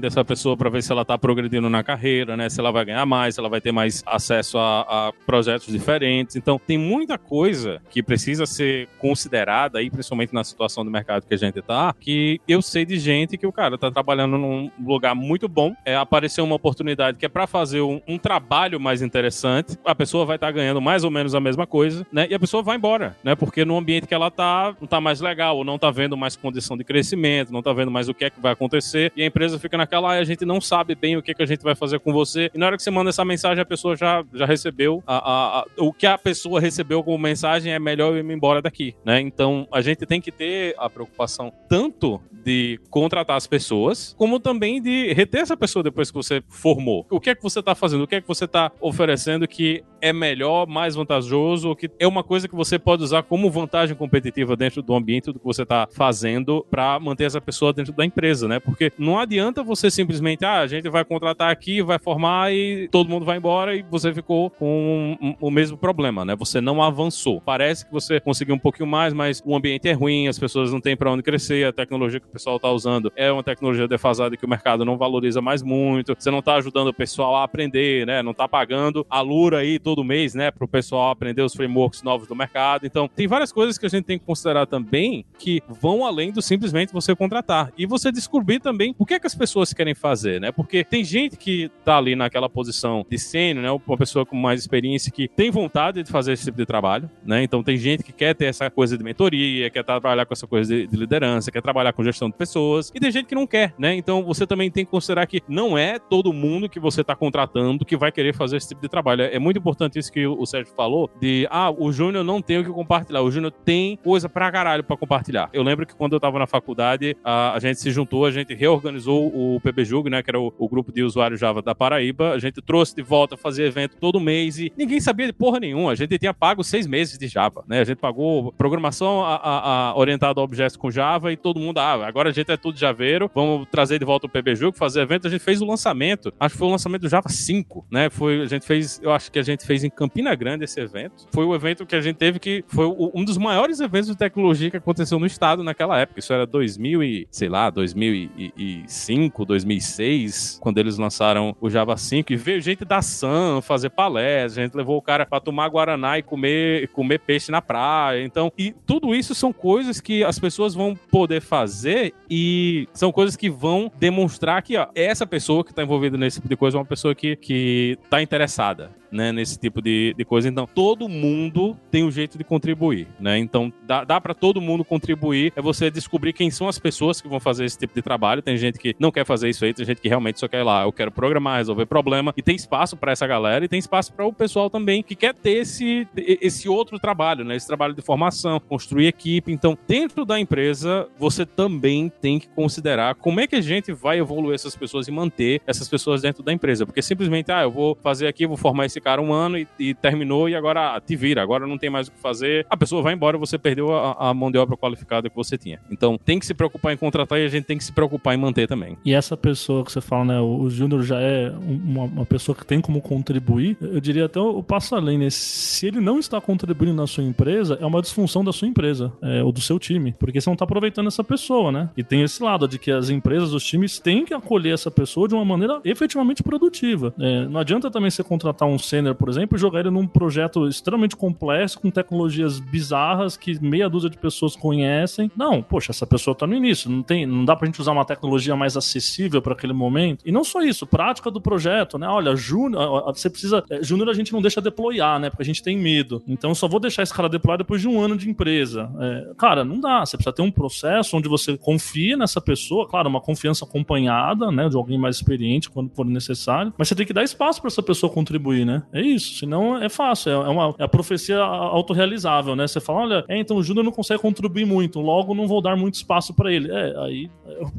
dessa pessoa para ver se ela tá progredindo na carreira, né? Se ela vai ganhar mais, se ela vai ter mais acesso a, a projetos diferentes. Então, tem muita coisa que precisa ser considerada aí, principalmente na situação do mercado que a gente tá, que eu sei de gente que o cara tá trabalhando num lugar muito bom, é, apareceu uma oportunidade que é para fazer um, um, trabalho mais interessante, a pessoa vai estar tá ganhando mais ou menos a mesma coisa, né? E a pessoa vai embora, né? Porque no ambiente que ela tá, não tá mais legal, ou não tá vendo mais condição de crescimento, não tá vendo mais o que é que vai acontecer, e a empresa fica naquela, ah, a gente não sabe bem o que, é que a gente vai fazer com você, e na hora que você manda essa mensagem, a pessoa já, já recebeu a, a, a, o que a pessoa recebeu como mensagem é melhor eu ir embora daqui, né? Então, a gente tem que ter a preocupação tanto de contratar as pessoas, como também de reter essa pessoa depois que você formou. O que é que você está fazendo? O que é que você está oferecendo que é melhor, mais vantajoso, ou que é uma coisa que você pode usar como vantagem competitiva dentro do ambiente do que você está fazendo para manter essa pessoa dentro da empresa, né? Porque não adianta você simplesmente, ah, a gente vai contratar aqui, vai formar e todo mundo vai embora e você ficou com o mesmo problema, né? Você não avançou. Parece que você conseguiu um pouquinho mais, mas o ambiente é ruim, as pessoas não têm para onde crescer, a tecnologia que o pessoal está usando é uma tecnologia defasada que o mercado não valoriza mais muito, você não está ajudando o pessoal a aprender, né? Não está pagando a Lura aí todo mês, né? Para o pessoal aprender os frameworks novos do mercado. Então, tem várias coisas que a gente tem que considerar também que vão além do simplesmente você contratar. E você descobrir também o que é que as pessoas querem fazer, né? Porque tem gente que tá ali naquela posição de sênior, né? Uma pessoa com mais experiência que tem vontade de fazer esse tipo de trabalho, né? Então tem gente que quer ter essa coisa de mentoria, quer trabalhar com essa coisa de, de liderança, quer trabalhar com gestão de pessoas, e tem gente que não quer, né? Então você também tem que considerar que não é todo mundo que você está contratando que vai querer fazer esse tipo de trabalho. É muito importante isso que o Sérgio falou, de ah, o Júnior não tem o que compartilhar, o Júnior tem coisa pra caralho pra compartilhar. Eu lembro que quando eu tava na faculdade, a, a gente se juntou, a gente reorganizou o PBJUG, né, que era o, o, grupo de usuários Java da Paraíba, a gente trouxe de volta, fazia evento todo mês e ninguém sabia de porra nenhuma, a gente tinha pago seis meses de Java, né, a gente pagou programação a, a, a orientada a objetos com Java e todo mundo, ah, agora a gente é tudo javeiro, vamos trazer de volta o PBJUG, fazer evento, a gente fez o lançamento, acho que foi o lançamento do Java 5, né, foi, a gente fez, eu acho que a gente fez em Campina Grande esse evento, foi o evento que a gente teve que, foi um dos maiores eventos de tecnologia que aconteceu no estado naquela época, isso era 2000 e, sei lá, 2005, 2006, quando eles lançaram o Java 5 e veio gente da Sun fazer palestra, a gente levou o cara para tomar guaraná e comer, comer peixe na praia. Então, e tudo isso são coisas que as pessoas vão poder fazer e são coisas que vão demonstrar que ó, essa pessoa que está envolvida nesse tipo de coisa é uma pessoa que, que tá interessada né, nesse tipo de, de coisa. Então, todo mundo tem um jeito de contribuir, né? Então, dá, dá para todo mundo contribuir. É você descobrir quem são as pessoas que vão fazer esse tipo de trabalho. Tem gente que não quer fazer isso aí, tem gente que realmente só quer ir lá, eu quero programar, resolver problema. E tem espaço para essa galera e tem espaço para o pessoal também que quer ter esse, esse outro trabalho, né? Esse trabalho de formação, construir equipe. Então, dentro da empresa, você também tem que considerar como é que a gente vai evoluir essas pessoas e manter essas pessoas dentro da empresa. Porque simplesmente, ah, eu vou fazer aqui, vou formar esse cara um ano e, e terminou e agora te vira, agora não tem mais o que fazer. A pessoa vai embora, você perdeu a, a, mão de obra qualificada que você tinha. Então tem que se preocupar em contratar e a gente tem que se preocupar em manter também. E essa pessoa que você fala, né, o Júnior já é uma, uma, pessoa que tem como contribuir, eu diria até o passo além, né? Se ele não está contribuindo na sua empresa, é uma disfunção da sua empresa, é, ou do seu time, porque você não está aproveitando essa pessoa, né? E tem esse lado de que as empresas, os times têm que acolher essa pessoa de uma maneira efetivamente produtiva. É, não adianta também você contratar um por exemplo, e jogar ele num projeto extremamente complexo, com tecnologias bizarras que meia dúzia de pessoas conhecem. Não, poxa, essa pessoa tá no início, não tem, não dá pra gente usar uma tecnologia mais acessível para aquele momento. E não só isso, prática do projeto, né? Olha, Júnior, você precisa, é, Júnior a gente não deixa deployar, né? Porque a gente tem medo. Então só vou deixar esse cara deployar depois de um ano de empresa. É, cara, não dá. Você precisa ter um processo onde você confia nessa pessoa, claro, uma confiança acompanhada, né, de alguém mais experiente quando for necessário, mas você tem que dar espaço para essa pessoa contribuir, né? É isso. Senão é fácil, é, uma é a profecia autorrealizável, né? Você fala, olha, é, então o Júnior não consegue contribuir muito, logo não vou dar muito espaço para ele. É, aí,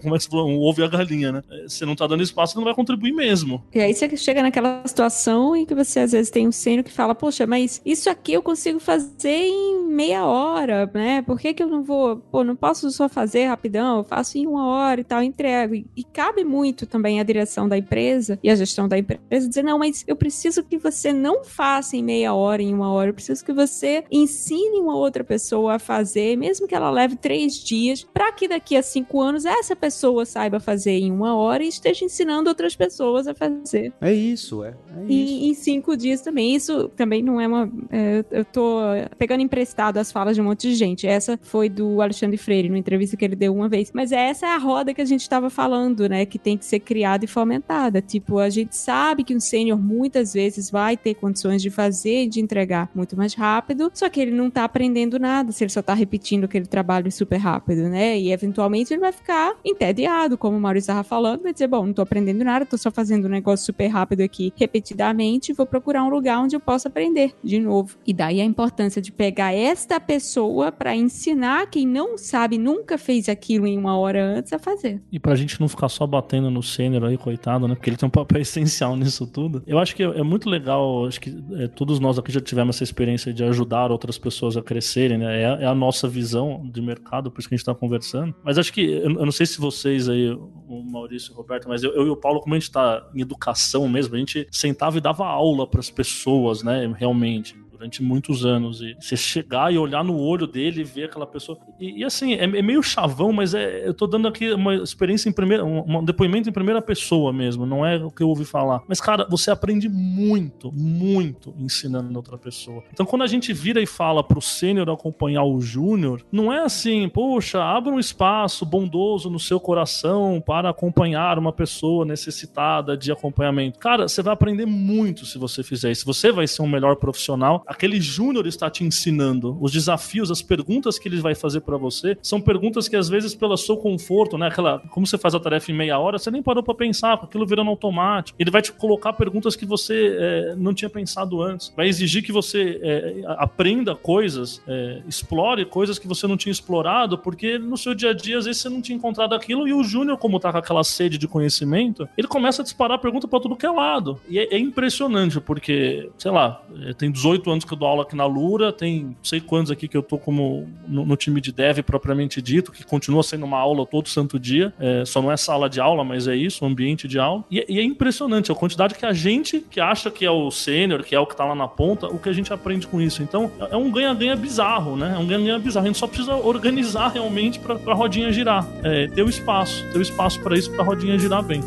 como é que você falou? Um ovo e a galinha, né? É, você não tá dando espaço, não vai contribuir mesmo. E aí você chega naquela situação em que você às vezes tem um sênior que fala, poxa, mas isso aqui eu consigo fazer em meia hora, né? Por que, que eu não vou, pô, não posso só fazer rapidão, eu faço em uma hora e tal, entrego. E, e cabe muito também a direção da empresa e a gestão da empresa dizer, não, mas eu preciso que você não faça em meia hora, em uma hora. Eu preciso que você ensine uma outra pessoa a fazer, mesmo que ela leve três dias, para que daqui a cinco anos essa pessoa saiba fazer em uma hora e esteja ensinando outras pessoas a fazer. É isso, é. é e em cinco dias também. Isso também não é uma. É, eu tô pegando emprestado as falas de um monte de gente. Essa foi do Alexandre Freire, numa entrevista que ele deu uma vez. Mas essa é a roda que a gente estava falando, né? Que tem que ser criada e fomentada. Tipo, a gente sabe que um sênior muitas vezes vai ter condições de fazer, de entregar muito mais rápido, só que ele não tá aprendendo nada se ele só tá repetindo aquele trabalho super rápido, né? E eventualmente ele vai ficar entediado, como o Maurício estava falando, vai dizer, bom, não tô aprendendo nada, tô só fazendo um negócio super rápido aqui repetidamente, vou procurar um lugar onde eu possa aprender de novo. E daí a importância de pegar esta pessoa para ensinar quem não sabe, nunca fez aquilo em uma hora antes a fazer. E pra gente não ficar só batendo no sênior aí, coitado, né? Porque ele tem um papel essencial nisso tudo. Eu acho que é muito legal legal, acho que é, todos nós aqui já tivemos essa experiência de ajudar outras pessoas a crescerem, né? É, é a nossa visão de mercado, por isso que a gente está conversando. Mas acho que, eu, eu, não sei se vocês aí, o Maurício e o Roberto, mas eu, eu e o Paulo, como a gente está em educação mesmo, a gente sentava e dava aula para as pessoas, né? Realmente durante muitos anos. E você chegar e olhar no olho dele e ver aquela pessoa. E, e assim, é, é, meio chavão, mas é, eu tô dando aqui uma experiência em primeira. Um, um, depoimento em primeira pessoa mesmo, não é o que eu ouvi falar. Mas, cara, você aprende muito, muito ensinando outra pessoa. Então, quando a gente vira e fala pro sênior acompanhar o júnior, não é assim, poxa, abra um espaço bondoso no seu coração para acompanhar uma pessoa necessitada de acompanhamento. Cara, você vai aprender muito se você fizer isso. Você vai ser um melhor profissional aquele júnior está te ensinando. Os desafios, as perguntas que ele vai fazer para você são perguntas que às vezes pelo seu conforto, né, aquela, como você faz a tarefa em meia hora, você nem parou para pensar, aquilo virando automático. Ele vai te colocar perguntas que você é, não tinha pensado antes. Vai exigir que você é, aprenda coisas, é, explore coisas que você não tinha explorado, porque no seu dia a dia às vezes você não tinha encontrado aquilo e o júnior, como tá com aquela sede de conhecimento, ele começa a disparar pergunta para tudo que é lado. E é, é impressionante porque, sei lá, tem 18 anos que eu dou aula aqui na Lura, tem não sei quantos aqui que eu tô como no, no time de dev propriamente dito, que continua sendo uma aula todo santo dia. É, só não é sala de aula, mas é isso, ambiente de aula. E, e, é impressionante a quantidade que a gente, que acha que é o sênior, que é o que tá lá na ponta, o que a gente aprende com isso. Então, é um ganha-ganha bizarro, né? É um ganha-ganha bizarro. A gente só precisa organizar realmente para a rodinha girar. É, ter o espaço, ter o espaço para isso, para a rodinha girar bem.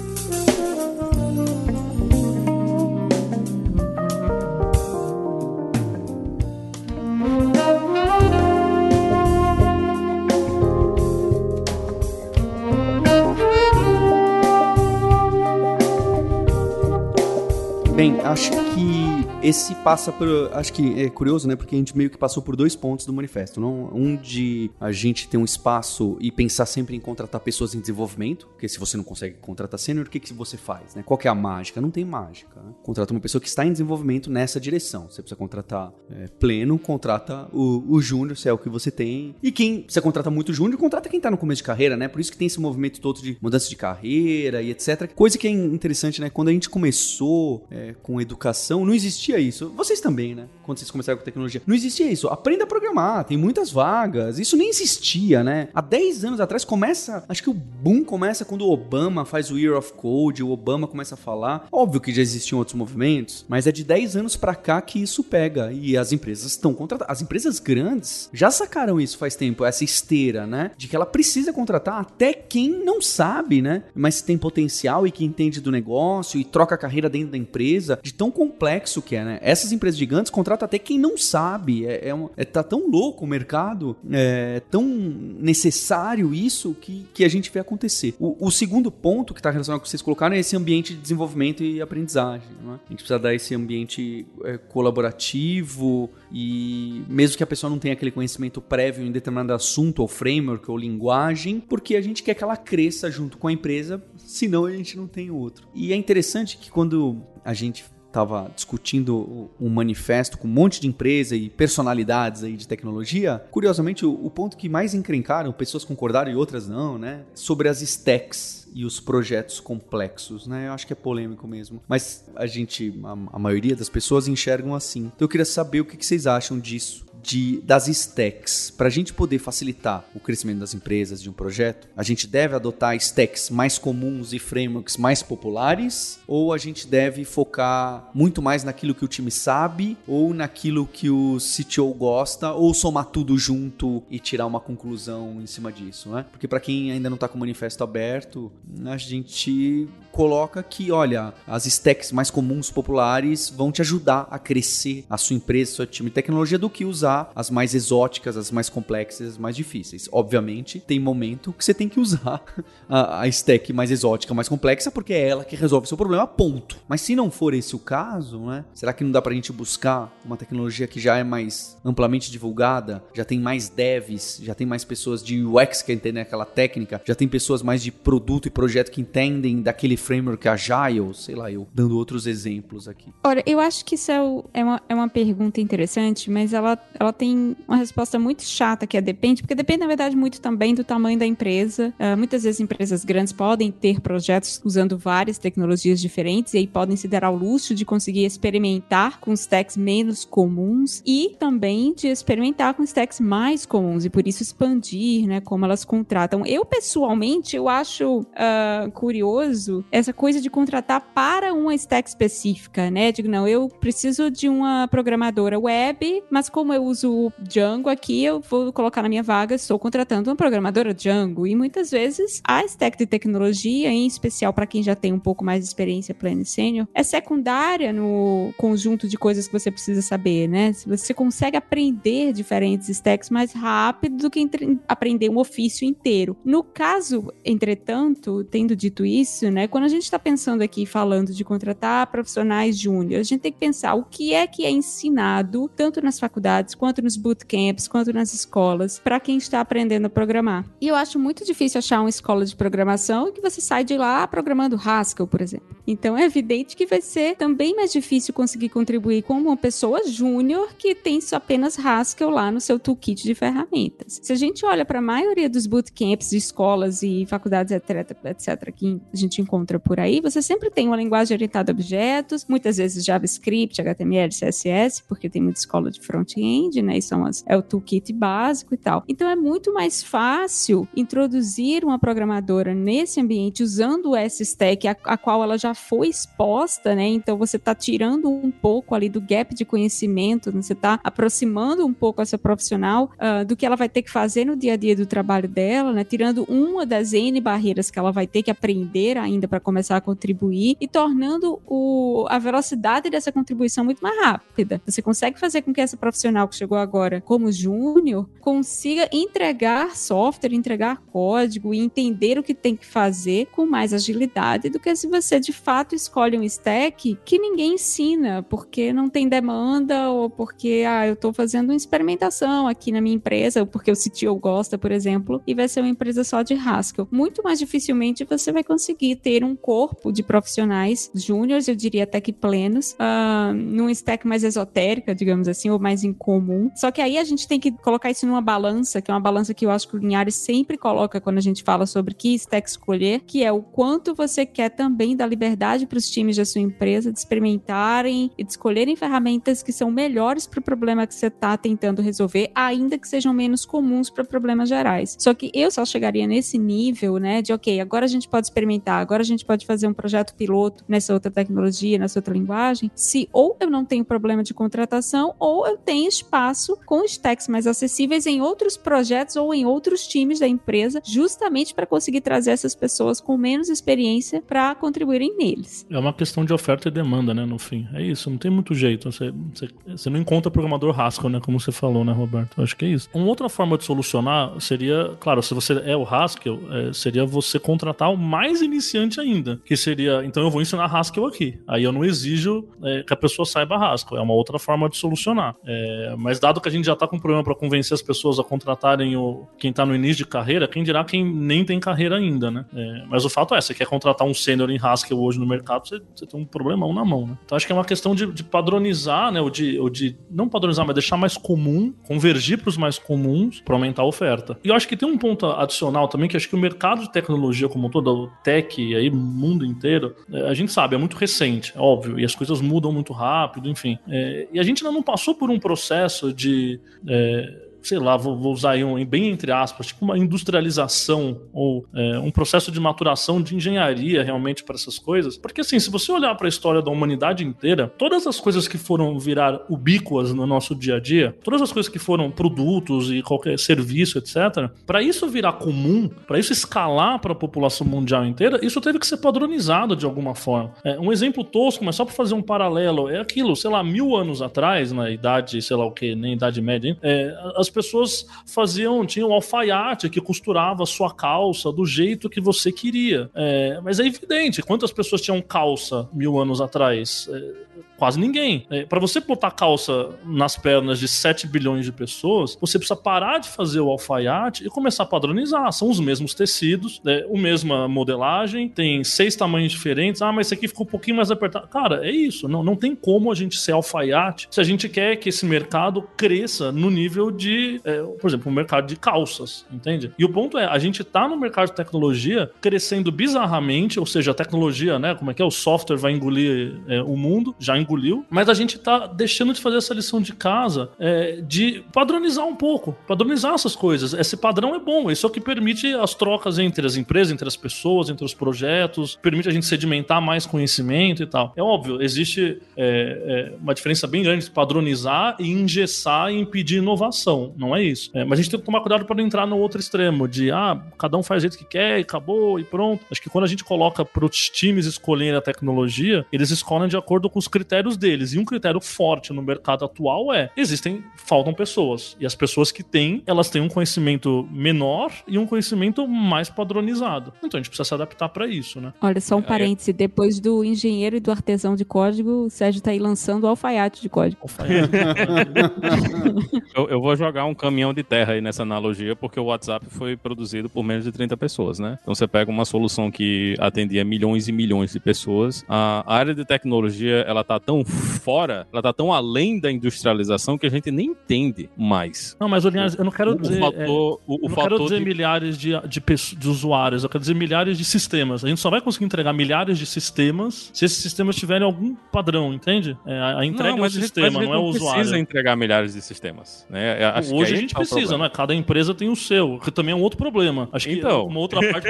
Acho que esse passa por. Acho que é curioso, né? Porque a gente meio que passou por dois pontos do manifesto. Não? Um de a gente ter um espaço e pensar sempre em contratar pessoas em desenvolvimento. Porque se você não consegue contratar sênior, o que, que você faz? Né? Qual que é a mágica? Não tem mágica. Né? Contrata uma pessoa que está em desenvolvimento nessa direção. Você precisa contratar é, pleno, contrata o, o júnior, se é o que você tem. E quem você contrata muito júnior, contrata quem está no começo de carreira, né? Por isso que tem esse movimento todo de mudança de carreira e etc. Coisa que é interessante, né? Quando a gente começou é, com educação, não existia existia isso. Vocês também, né? Quando vocês começaram com tecnologia. Não existia isso. Aprenda a programar, tem muitas vagas. Isso nem existia, né? Há 10 anos atrás começa. Acho que o boom começa quando o Obama faz o Year of Code, o Obama começa a falar. Óbvio que já existiam outros movimentos, mas é de 10 anos para cá que isso pega. E as empresas estão contratando. As empresas grandes já sacaram isso faz tempo, essa esteira, né? De que ela precisa contratar até quem não sabe, né? Mas tem potencial e que entende do negócio e troca a carreira dentro da empresa, de tão complexo que é, né? Essas empresas gigantes contratam até quem não sabe. É, é, é tá tão louco o mercado, é tão necessário isso que, que a gente vê acontecer. O, o segundo ponto que está relacionado com o que vocês colocaram é esse ambiente de desenvolvimento e aprendizagem. É? A gente precisa dar esse ambiente é, colaborativo e mesmo que a pessoa não tenha aquele conhecimento prévio em determinado assunto ou framework ou linguagem, porque a gente quer que ela cresça junto com a empresa, senão a gente não tem outro. E é interessante que quando a gente estava discutindo um manifesto com um monte de empresa e personalidades aí de tecnologia, curiosamente o, o, ponto que mais encrencaram, pessoas concordaram e outras não, né, sobre as stacks e os projetos complexos, né? Eu acho que é polêmico mesmo, mas a gente, a, a maioria das pessoas enxergam assim. Então eu queria saber o que, que vocês acham disso de, das stacks. Para a gente poder facilitar o crescimento das empresas de um projeto, a gente deve adotar stacks mais comuns e frameworks mais populares ou a gente deve focar muito mais naquilo que o time sabe ou naquilo que o CTO gosta ou somar tudo junto e tirar uma conclusão em cima disso, né? Porque para quem ainda não está com o manifesto aberto, a gente coloca que, olha, as stacks mais comuns, populares, vão te ajudar a crescer a sua empresa, seu time de tecnologia, do que usar as mais exóticas, as mais complexas, as mais difíceis. Obviamente, tem momento que você tem que usar a, a stack mais exótica, mais complexa, porque é ela que resolve o seu problema, ponto. Mas se não for esse o caso, né? Será que não dá pra gente buscar uma tecnologia que já é mais amplamente divulgada, já tem mais devs, já tem mais pessoas de UX que entendem aquela técnica, já tem pessoas mais de produto e projeto que entendem daquele framework Agile, sei lá, eu dando outros exemplos aqui. Olha, eu acho que isso é, o, é, uma, é uma pergunta interessante, mas ela ela tem uma resposta muito chata que é depende, porque depende, na verdade, muito também do tamanho da empresa. Uh, muitas vezes empresas grandes podem ter projetos usando várias tecnologias diferentes e aí podem se dar ao luxo de conseguir experimentar com stacks menos comuns e também de experimentar com stacks mais comuns e por isso expandir, né, como elas contratam. Eu, pessoalmente, eu acho uh, curioso essa coisa de contratar para uma stack específica, né? Digo, não, eu preciso de uma programadora web, mas como eu uso Django aqui, eu vou colocar na minha vaga, estou contratando uma programadora Django. E muitas vezes a stack de tecnologia, em especial para quem já tem um pouco mais de experiência plena e sênior, é secundária no conjunto de coisas que você precisa saber, né? Você consegue aprender diferentes stacks mais rápido do que aprender um ofício inteiro. No caso, entretanto, tendo dito isso, né, quando a gente está pensando aqui falando de contratar profissionais júnior, a gente tem que pensar o que é que é ensinado tanto nas faculdades quanto nos bootcamps, quanto nas escolas, para quem está aprendendo a programar. E eu acho muito difícil achar uma escola de programação que você sai de lá programando Haskell, por exemplo. Então é evidente que vai ser também mais difícil conseguir contribuir com uma pessoa júnior que tem apenas Haskell lá no seu toolkit de ferramentas. Se a gente olha para a maioria dos bootcamps de escolas e faculdades, etc, etc, que a gente encontra por aí, você sempre tem uma linguagem orientada a objetos, muitas vezes JavaScript, HTML, CSS, porque tem muita escola de front-end, né? E são as, é o toolkit básico e tal. Então é muito mais fácil introduzir uma programadora nesse ambiente usando o S-Stack, a, a qual ela já foi exposta, né? Então você está tirando um pouco ali do gap de conhecimento, né? você está aproximando um pouco essa profissional uh, do que ela vai ter que fazer no dia a dia do trabalho dela, né? Tirando uma das N barreiras que ela vai ter que aprender ainda para começar a contribuir e tornando o, a velocidade dessa contribuição muito mais rápida. Você consegue fazer com que essa profissional que chegou agora como júnior consiga entregar software, entregar código e entender o que tem que fazer com mais agilidade do que se você de fato escolhe um stack que ninguém ensina porque não tem demanda ou porque ah, eu estou fazendo uma experimentação aqui na minha empresa, ou porque o CTO gosta, por exemplo, e vai ser uma empresa só de Haskell. Muito mais dificilmente você vai conseguir ter um corpo de profissionais júniores, eu diria até que plenos, uh, num stack mais esotérica, digamos assim, ou mais incomum. Só que aí a gente tem que colocar isso numa balança, que é uma balança que eu acho que o Linhares sempre coloca quando a gente fala sobre que stack escolher, que é o quanto você quer também dar liberdade para os times da sua empresa de experimentarem e de escolherem ferramentas que são melhores para o problema que você está tentando resolver, ainda que sejam menos comuns para problemas gerais. Só que eu só chegaria nesse nível, né, de ok, agora a gente pode experimentar, agora a gente pode fazer um projeto piloto nessa outra tecnologia, nessa outra linguagem, se ou eu não tenho problema de contratação ou eu tenho espaço com stacks mais acessíveis em outros projetos ou em outros times da empresa, justamente para conseguir trazer essas pessoas com menos experiência para contribuírem neles. É uma questão de oferta e demanda, né, no fim. É isso, não tem muito jeito. Você, você, você não encontra programador Haskell, né, como você falou, né, Roberto? Eu acho que é isso. Uma outra forma de solucionar seria, claro, se você é o Haskell, é, seria você contratar o mais iniciante ainda, que seria, então eu vou ensinar Haskell aqui. Aí eu não exijo é, que a pessoa saiba Haskell. É uma outra forma de solucionar. É, mas dado que a gente já está com problema para convencer as pessoas a contratarem o quem está no início de carreira, quem dirá quem nem tem carreira ainda, né? É, mas o fato é, você quer contratar um sênior em Haskell hoje no mercado, você, você, tem um problemão na mão, né? Então acho que é uma questão de, de padronizar, né? Ou de, ou de não padronizar, mas deixar mais comum, convergir para os mais comuns para aumentar a oferta. E eu acho que tem um ponto adicional também, que acho que o mercado de tecnologia como um todo, o tech e aí mundo inteiro, é, a gente sabe, é muito recente, é óbvio, e as coisas mudam muito rápido, enfim. É, e a gente ainda não passou por um processo de. É, sei lá, vou, vou usar aí um bem entre aspas, tipo uma industrialização ou é, um processo de maturação de engenharia realmente para essas coisas. Porque assim, se você olhar para a história da humanidade inteira, todas as coisas que foram virar ubíquas no nosso dia a dia, todas as coisas que foram produtos e qualquer serviço, etc., para isso virar comum, para isso escalar para a população mundial inteira, isso teve que ser padronizado de alguma forma. É, um exemplo tosco, mas só para fazer um paralelo, é aquilo, sei lá, mil anos atrás, na idade, sei lá o que, nem idade média, é, as as pessoas faziam, tinham um alfaiate que costurava a sua calça do jeito que você queria. É, mas é evidente, quantas pessoas tinham calça mil anos atrás? É, quase ninguém. É, para você botar calça nas pernas de 7 bilhões de pessoas, você precisa parar de fazer o alfaiate e começar a padronizar. São os mesmos tecidos, é, a mesma modelagem, tem seis tamanhos diferentes. Ah, mas esse aqui ficou um pouquinho mais apertado. Cara, é isso. Não, não tem como a gente ser alfaiate se a gente quer que esse mercado cresça no nível de, é, por exemplo, o mercado de calças, entende? E o ponto é, a gente tá no mercado de tecnologia crescendo bizarramente, ou seja, a tecnologia, né, como é que é? O software vai engolir é, o mundo, já engoliu, mas a gente tá deixando de fazer essa lição de casa é, de padronizar um pouco, padronizar essas coisas. Esse padrão é bom, isso é o que permite as trocas entre as empresas, entre as pessoas, entre os projetos, permite a gente sedimentar mais conhecimento e tal. É óbvio, existe é, é, uma diferença bem grande entre padronizar e engessar e impedir inovação, não é isso. É, mas a gente tem que tomar cuidado para não entrar no outro extremo, de ah, cada um faz o jeito que quer e acabou e pronto. Acho que quando a gente coloca para os times escolherem a tecnologia, eles escolhem de acordo com os critérios deles. E um critério forte no mercado atual é: existem, faltam pessoas. E as pessoas que têm, elas têm um conhecimento menor e um conhecimento mais padronizado. Então a gente precisa se adaptar para isso, né? Olha, só um parêntese: depois do engenheiro e do artesão de código, o Sérgio tá aí lançando o alfaiate de código. Alfaiate. eu, eu vou jogar um caminhão de terra aí nessa analogia, porque o WhatsApp foi produzido por menos de 30 pessoas, né? Então você pega uma solução que atendia milhões e milhões de pessoas. A área de tecnologia, ela tá tão fora, ela tá tão além da industrialização que a gente nem entende mais. Não, mas Linhares, eu não quero o dizer, fator, é, o, o eu não quero dizer de... milhares de, de, de, usuários, eu quero dizer milhares de sistemas. A gente só vai conseguir entregar milhares de sistemas se esses sistemas tiverem algum padrão, entende? É, a entrega não, é o sistema, não é o usuário. não precisa entregar milhares de sistemas. Né? Hoje a gente tá precisa, né? Cada empresa tem o seu, que também é um outro problema. Acho então. que uma outra parte,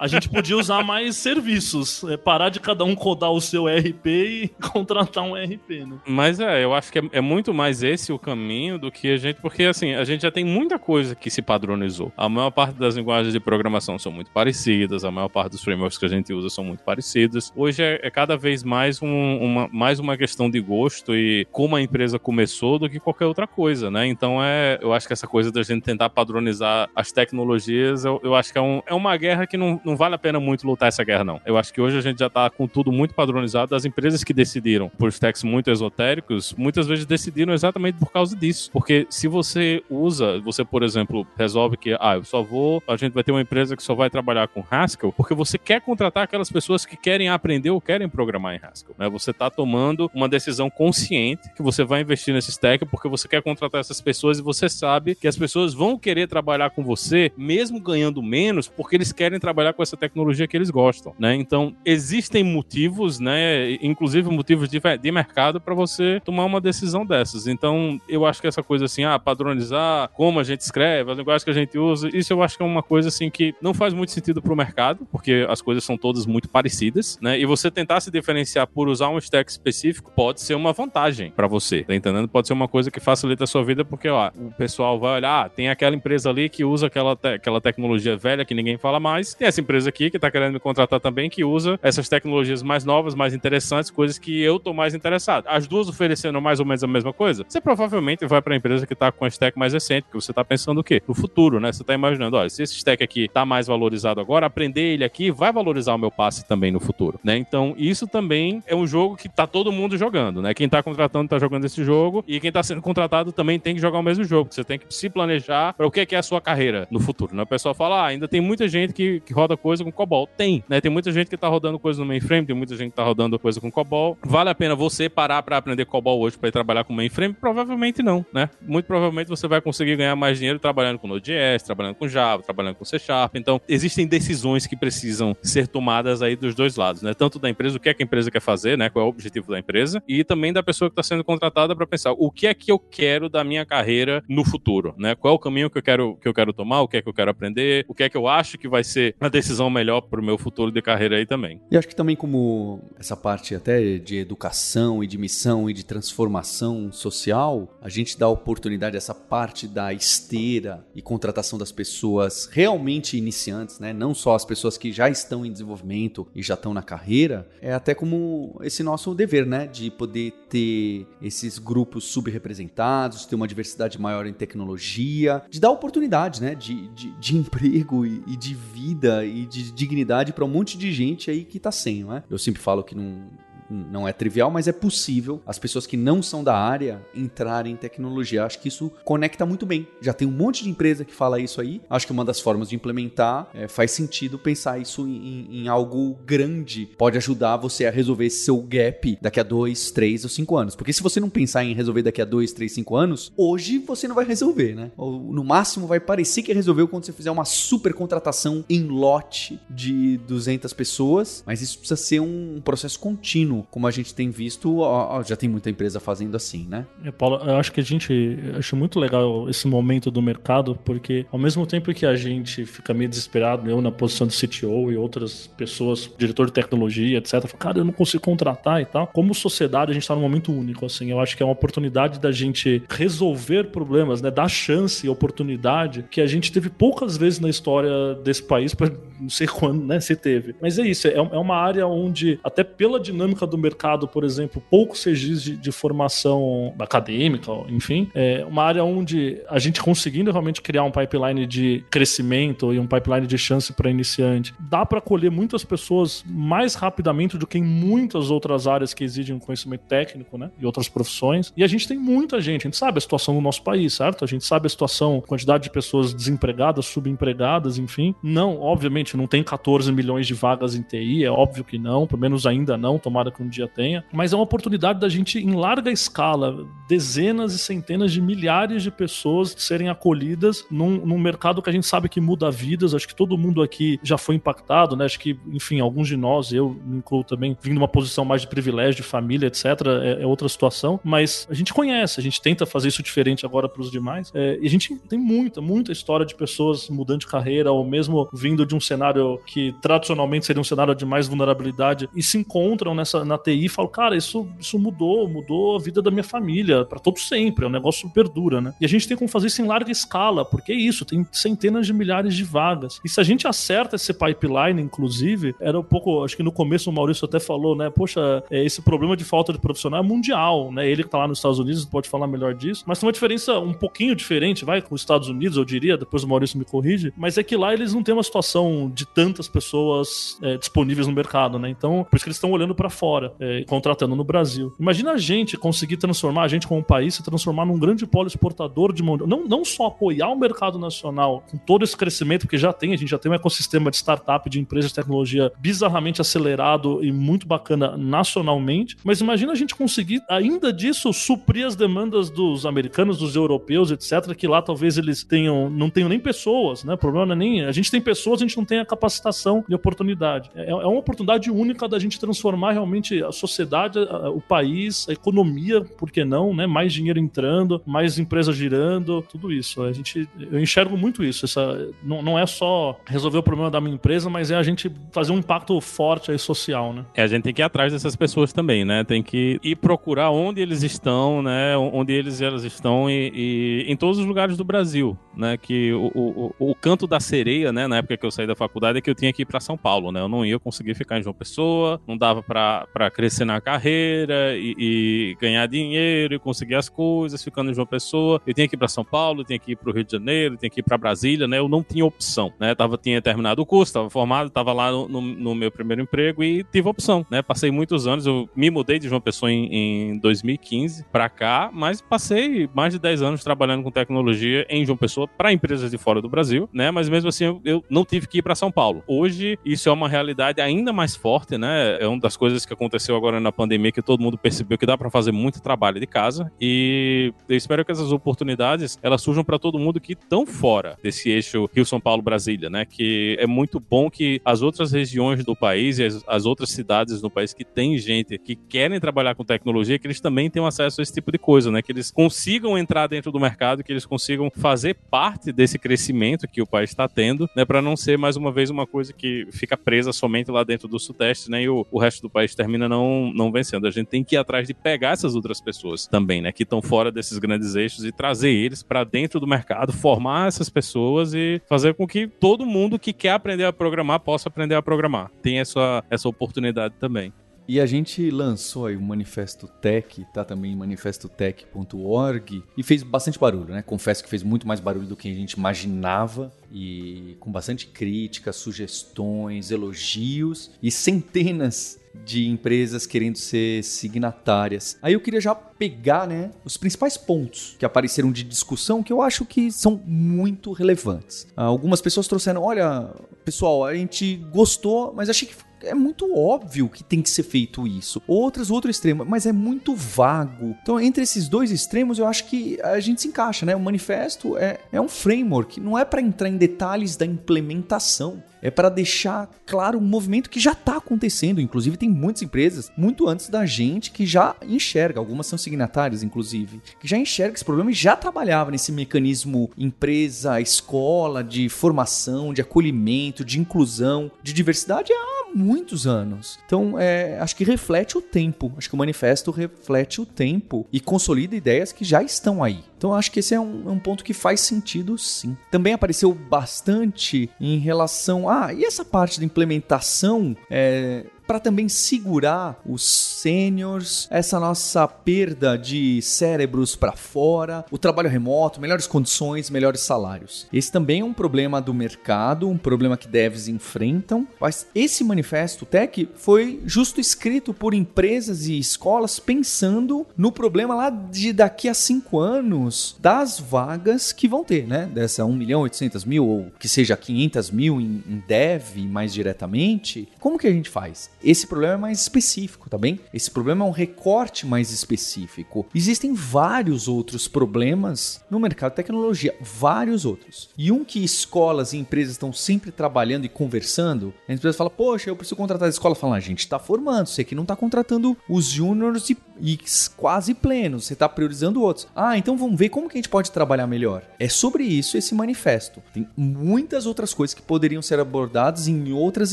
a gente podia usar mais serviços, é, parar de cada um codar o seu RP e contratar um RP, né? Mas é, eu acho que é, é, muito mais esse o caminho do que a gente, porque assim, a gente já tem muita coisa que se padronizou. A maior parte das linguagens de programação são muito parecidas, a maior parte dos frameworks que a gente usa são muito parecidos. Hoje é, é cada vez mais, um, uma, mais uma questão de gosto e como a empresa começou do que qualquer outra coisa, né? Então é, eu acho que essa coisa da gente tentar padronizar as tecnologias, eu, eu acho que é, um, é uma guerra que não, não vale a pena muito lutar essa guerra, não. Eu acho que hoje a gente já tá com tudo muito padronizado. As empresas que decidiram por stacks muito esotéricos, muitas vezes decidiram exatamente por causa disso. Porque se você usa, você, por exemplo, resolve que, ah, eu só vou, a gente vai ter uma empresa que só vai trabalhar com Haskell, porque você quer contratar aquelas pessoas que querem aprender ou querem programar em Haskell. Né? Você está tomando uma decisão consciente que você vai investir nesse stack porque você quer contratar essas pessoas e você sabe que as pessoas vão querer trabalhar com você, mesmo ganhando menos, porque eles querem trabalhar com essa tecnologia que eles gostam, né? Então, existem motivos, né, inclusive motivos de, de mercado para você tomar uma decisão dessas. Então, eu acho que essa coisa assim, ah, padronizar como a gente escreve, as linguagens que a gente usa, isso eu acho que é uma coisa assim que não faz muito sentido para o mercado, porque as coisas são todas muito parecidas, né? E você tentar se diferenciar por usar um stack específico pode ser uma vantagem para você, tá entendendo? Pode ser uma coisa que facilita a sua vida, porque ó, o pessoal vai olhar, ah, tem aquela empresa ali que usa aquela, te aquela tecnologia velha que ninguém fala mais, tem essa empresa aqui que tá querendo me contratar também que usa essas tecnologias mais novas, mais interessantes, coisas que eu tô mais interessado. As duas oferecendo mais ou menos a mesma coisa, você provavelmente vai para a empresa que tá com a stack mais recente, porque você tá pensando o quê? No futuro, né? Você tá imaginando, olha, se esse stack aqui tá mais valorizado agora, aprender ele aqui vai valorizar o meu passe também no futuro, né? Então, isso também é um jogo que tá todo mundo jogando, né? Quem tá contratando tá jogando esse jogo e quem tá sendo contratado também tem que jogar o mesmo jogo. Você tem que se planejar para o que é a sua carreira no futuro, né? O pessoal fala, ah, ainda tem muita gente que, que roda coisa com COBOL. Tem, né? Tem muita gente que tá rodando coisa no mainframe, tem muita gente que tá rodando coisa com COBOL. Vale a pena você parar para aprender COBOL hoje para ir trabalhar com mainframe? Provavelmente não, né? Muito provavelmente você vai conseguir ganhar mais dinheiro trabalhando com Node.js, trabalhando com Java, trabalhando com C Sharp. Então, existem decisões que precisam ser tomadas aí dos dois lados, né? Tanto da empresa, o que é que a empresa quer fazer, né? Qual é o objetivo da empresa, e também da pessoa que está sendo contratada para pensar o que é que eu quero da minha carreira no futuro, né? Qual é o caminho que eu quero que eu quero tomar, o que é que eu quero aprender, o que é que eu acho que vai ser a decisão melhor para o meu futuro de carreira aí também. E acho que também como essa parte até de educação e de missão e de transformação social, a gente dá oportunidade, essa parte da esteira e contratação das pessoas realmente iniciantes, né? Não só as pessoas que já estão em desenvolvimento e já estão na carreira, é até como esse nosso dever, né? De poder ter esses grupos subrepresentados, ter uma diversidade maior em tecnologia, de dar oportunidade, né? De, de, de emprego e, e, de vida e de dignidade para um monte de gente aí que tá sem, não é? Eu sempre falo que não não é trivial, mas é possível as pessoas que não são da área entrarem em tecnologia. Acho que isso conecta muito bem. Já tem um monte de empresa que fala isso aí. Acho que uma das formas de implementar é, faz sentido pensar isso em, em, algo grande. Pode ajudar você a resolver esse seu gap daqui a dois, três ou cinco anos. Porque se você não pensar em resolver daqui a dois, três, cinco anos, hoje você não vai resolver, né? Ou no máximo vai parecer que resolveu quando você fizer uma super contratação em lote de 200 pessoas. Mas isso precisa ser um processo contínuo como a gente tem visto, ó, já tem muita empresa fazendo assim, né? É, Paulo, eu acho que a gente acho muito legal esse momento do mercado, porque ao mesmo tempo que a gente fica meio desesperado, eu na posição de CTO e outras pessoas, diretor de tecnologia, etc, fala, cara, eu não consigo contratar e tal. Como sociedade, a gente está num momento único, assim. Eu acho que é uma oportunidade da gente resolver problemas, né? Dar chance e oportunidade que a gente teve poucas vezes na história desse país, para não sei quando, né? Se teve. Mas é isso, é, é uma área onde, até pela dinâmica do mercado, por exemplo, poucos registros de, de, formação acadêmica, enfim, é uma área onde a gente conseguindo realmente criar um pipeline de crescimento e um pipeline de chance para iniciante, dá para colher muitas pessoas mais rapidamente do que em muitas outras áreas que exigem conhecimento técnico, né? E outras profissões. E a gente tem muita gente, a gente sabe a situação do nosso país, certo? A gente sabe a situação, quantidade de pessoas desempregadas, subempregadas, enfim. Não, obviamente, não tem 14 milhões de vagas em TI, é óbvio que não, pelo menos ainda não, tomara que um dia tenha, mas é uma oportunidade da gente, em larga escala, dezenas e centenas de milhares de pessoas serem acolhidas num, num mercado que a gente sabe que muda vidas. Acho que todo mundo aqui já foi impactado, né? Acho que, enfim, alguns de nós, eu incluo também, vindo uma posição mais de privilégio, de família, etc., é, é outra situação, mas a gente conhece, a gente tenta fazer isso diferente agora para os demais. É, e a gente tem muita, muita história de pessoas mudando de carreira, ou mesmo vindo de um cenário que tradicionalmente seria um cenário de mais vulnerabilidade e se encontram nessa na TI e falo, cara, isso, isso mudou, mudou a vida da minha família para todo sempre, é um negócio que perdura, né? E a gente tem como fazer isso em larga escala, porque é isso, tem centenas de milhares de vagas. E se a gente acerta esse pipeline, inclusive, era um pouco, acho que no começo o Maurício até falou, né? Poxa, é, esse problema de falta de profissional é mundial, né? Ele que tá lá nos Estados Unidos pode falar melhor disso, mas tem uma diferença um pouquinho diferente, vai, com os Estados Unidos, eu diria, depois o Maurício me corrige, mas é que lá eles não têm uma situação de tantas pessoas é, disponíveis no mercado, né? Então, por isso que eles estão olhando para fora é, contratando no Brasil. Imagina a gente conseguir transformar, a gente como país, se transformar num grande polo exportador de mão não, não só apoiar o mercado nacional com todo esse crescimento que já tem, a gente já tem um ecossistema de startup, de empresas de tecnologia bizarramente acelerado e muito bacana nacionalmente, mas imagina a gente conseguir, ainda disso, suprir as demandas dos americanos, dos europeus, etc., que lá talvez eles tenham, não tenham nem pessoas, né? O problema não é nem. A gente tem pessoas, a gente não tem a capacitação e oportunidade. É, é uma oportunidade única da gente transformar realmente a sociedade, o país, a economia, por que não, né? Mais dinheiro entrando, mais empresas girando, tudo isso. A gente, eu enxergo muito isso. Essa, não, não é só resolver o problema da minha empresa, mas é a gente fazer um impacto forte aí social, né? É, a gente tem que ir atrás dessas pessoas também, né? Tem que ir procurar onde eles estão, né? Onde eles e elas estão e, e em todos os lugares do Brasil, né? Que o, o, o canto da sereia, né? Na época que eu saí da faculdade é que eu tinha que ir para São Paulo, né? Eu não ia conseguir ficar em João Pessoa, não dava para crescer na carreira e, e, ganhar dinheiro e conseguir as coisas ficando em João Pessoa. Eu tinha que ir para São Paulo, tinha que ir para o Rio de Janeiro, tinha que ir para Brasília, né? Eu não tinha opção, né? Tava, tinha terminado o curso, estava formado, estava lá no, no, no, meu primeiro emprego e tive opção, né? Passei muitos anos, eu me mudei de João Pessoa em, em 2015 para cá, mas passei mais de 10 anos trabalhando com tecnologia em João Pessoa para empresas de fora do Brasil, né? Mas mesmo assim eu, eu não tive que ir para São Paulo. Hoje isso é uma realidade ainda mais forte, né? É uma das coisas que aconteceu agora na pandemia que todo mundo percebeu que dá para fazer muito trabalho de casa e eu espero que essas oportunidades elas surjam para todo mundo que estão fora desse eixo Rio São Paulo Brasília, né? Que é muito bom que as outras regiões do país e as, as outras cidades no país que tem gente que querem trabalhar com tecnologia, que eles também tenham acesso a esse tipo de coisa, né? Que eles consigam entrar dentro do mercado, que eles consigam fazer parte desse crescimento que o país está tendo, né? Para não ser mais uma vez uma coisa que fica presa somente lá dentro do Sudeste, né? E o, o resto do país termina não, não vencendo. A gente tem que ir atrás de pegar essas outras pessoas também, né? Que estão fora desses grandes eixos e trazer eles para dentro do mercado, formar essas pessoas e fazer com que todo mundo que quer aprender a programar possa aprender a programar. Tem essa, essa oportunidade também. E a gente lançou aí o Manifesto Tech, tá também em manifestotech.org e fez bastante barulho, né? Confesso que fez muito mais barulho do que a gente imaginava e com bastante críticas, sugestões, elogios e centenas de empresas querendo ser signatárias. Aí eu queria já pegar, né, os principais pontos que apareceram de discussão que eu acho que são muito relevantes. Algumas pessoas trouxeram, olha, pessoal, a gente gostou, mas achei que é muito óbvio que tem que ser feito isso. Outras, outro extremo, mas é muito vago. Então, entre esses dois extremos, eu acho que a gente se encaixa, né? O manifesto é, é um framework, não é para entrar em detalhes da implementação é para deixar claro um movimento que já está acontecendo. Inclusive, tem muitas empresas, muito antes da gente, que já enxerga, algumas são signatárias, inclusive, que já enxerga esse problema e já trabalhava nesse mecanismo empresa, escola, de formação, de acolhimento, de inclusão, de diversidade há muitos anos. Então, é, acho que reflete o tempo. Acho que o manifesto reflete o tempo e consolida ideias que já estão aí. Então acho que esse é um, é um, ponto que faz sentido sim. Também apareceu bastante em relação a. Ah, e essa parte da implementação é, para também segurar os sêniors, essa nossa perda de cérebros para fora, o trabalho remoto, melhores condições, melhores salários. Esse também é um problema do mercado, um problema que devs enfrentam, mas esse manifesto tech foi justo escrito por empresas e escolas pensando no problema lá de daqui a cinco anos das vagas que vão ter, né? Dessa 1 milhão 800 mil ou que seja 500 mil em dev mais diretamente, como que a gente faz? Esse problema é mais específico, tá bem? Esse problema é um recorte mais específico. Existem vários outros problemas no mercado de tecnologia, vários outros. E um que escolas e empresas estão sempre trabalhando e conversando, a empresa fala, poxa, eu preciso contratar a escola. Fala, a gente está formando, você que não está contratando os júniores e, e quase plenos, você está priorizando outros. Ah, então vamos ver como que a gente pode trabalhar melhor. É sobre isso esse manifesto. Tem muitas outras coisas que poderiam ser abordadas em outras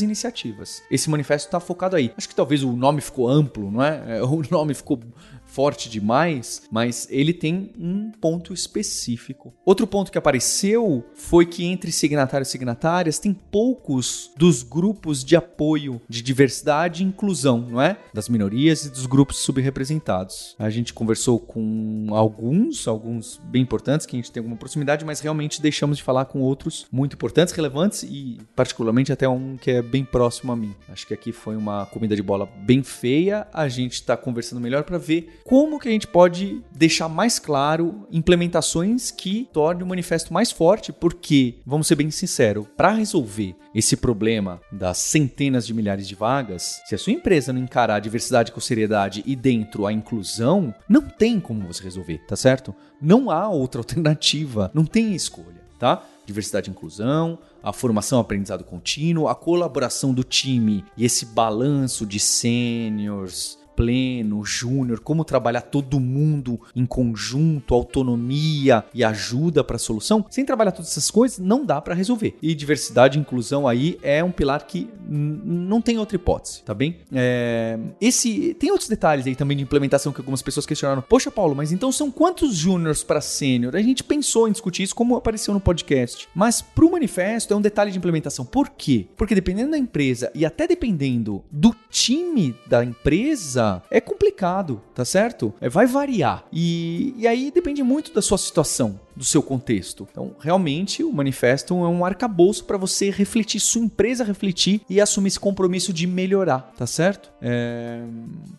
iniciativas. Esse manifesto está focado colocado aí. Acho que talvez o nome ficou amplo, não é o nome ficou forte demais, mas ele tem um ponto específico. Outro ponto que apareceu foi que entre signatários e signatárias tem poucos dos grupos de apoio de diversidade e inclusão, não é? Das minorias e dos grupos subrepresentados. A gente conversou com alguns, alguns bem importantes, que a gente tem alguma proximidade, mas realmente deixamos de falar com outros muito importantes, relevantes e particularmente até um que é bem próximo a mim. Acho que aqui foi uma comida de bola bem feia. A gente está conversando melhor para ver como que a gente pode deixar mais claro implementações que tornem o manifesto mais forte, porque, vamos ser bem sinceros, para resolver esse problema das centenas de milhares de vagas, se a sua empresa não encarar a diversidade com seriedade e dentro a inclusão, não tem como você resolver, tá certo? Não há outra alternativa, não tem escolha, tá? Diversidade e inclusão, a formação aprendizado contínuo, a colaboração do time e esse balanço de sêniors, pleno, júnior, como trabalhar todo mundo em conjunto, autonomia e ajuda para a solução, sem trabalhar todas essas coisas, não dá para resolver. E diversidade e inclusão aí é um pilar que não tem outra hipótese, tá bem? É... Esse tem outros detalhes aí também de implementação que algumas pessoas questionaram. Poxa, Paulo, mas então são quantos júniors para sênior? A gente pensou em discutir isso como apareceu no podcast, mas para o manifesto é um detalhe de implementação. Por quê? Porque dependendo da empresa e até dependendo do time da empresa é complicado, tá certo? É, vai variar. E, e aí depende muito da sua situação do seu contexto. Então, realmente, o manifesto é um arcabouço para você refletir, sua empresa refletir e assumir esse compromisso de melhorar, tá certo? É...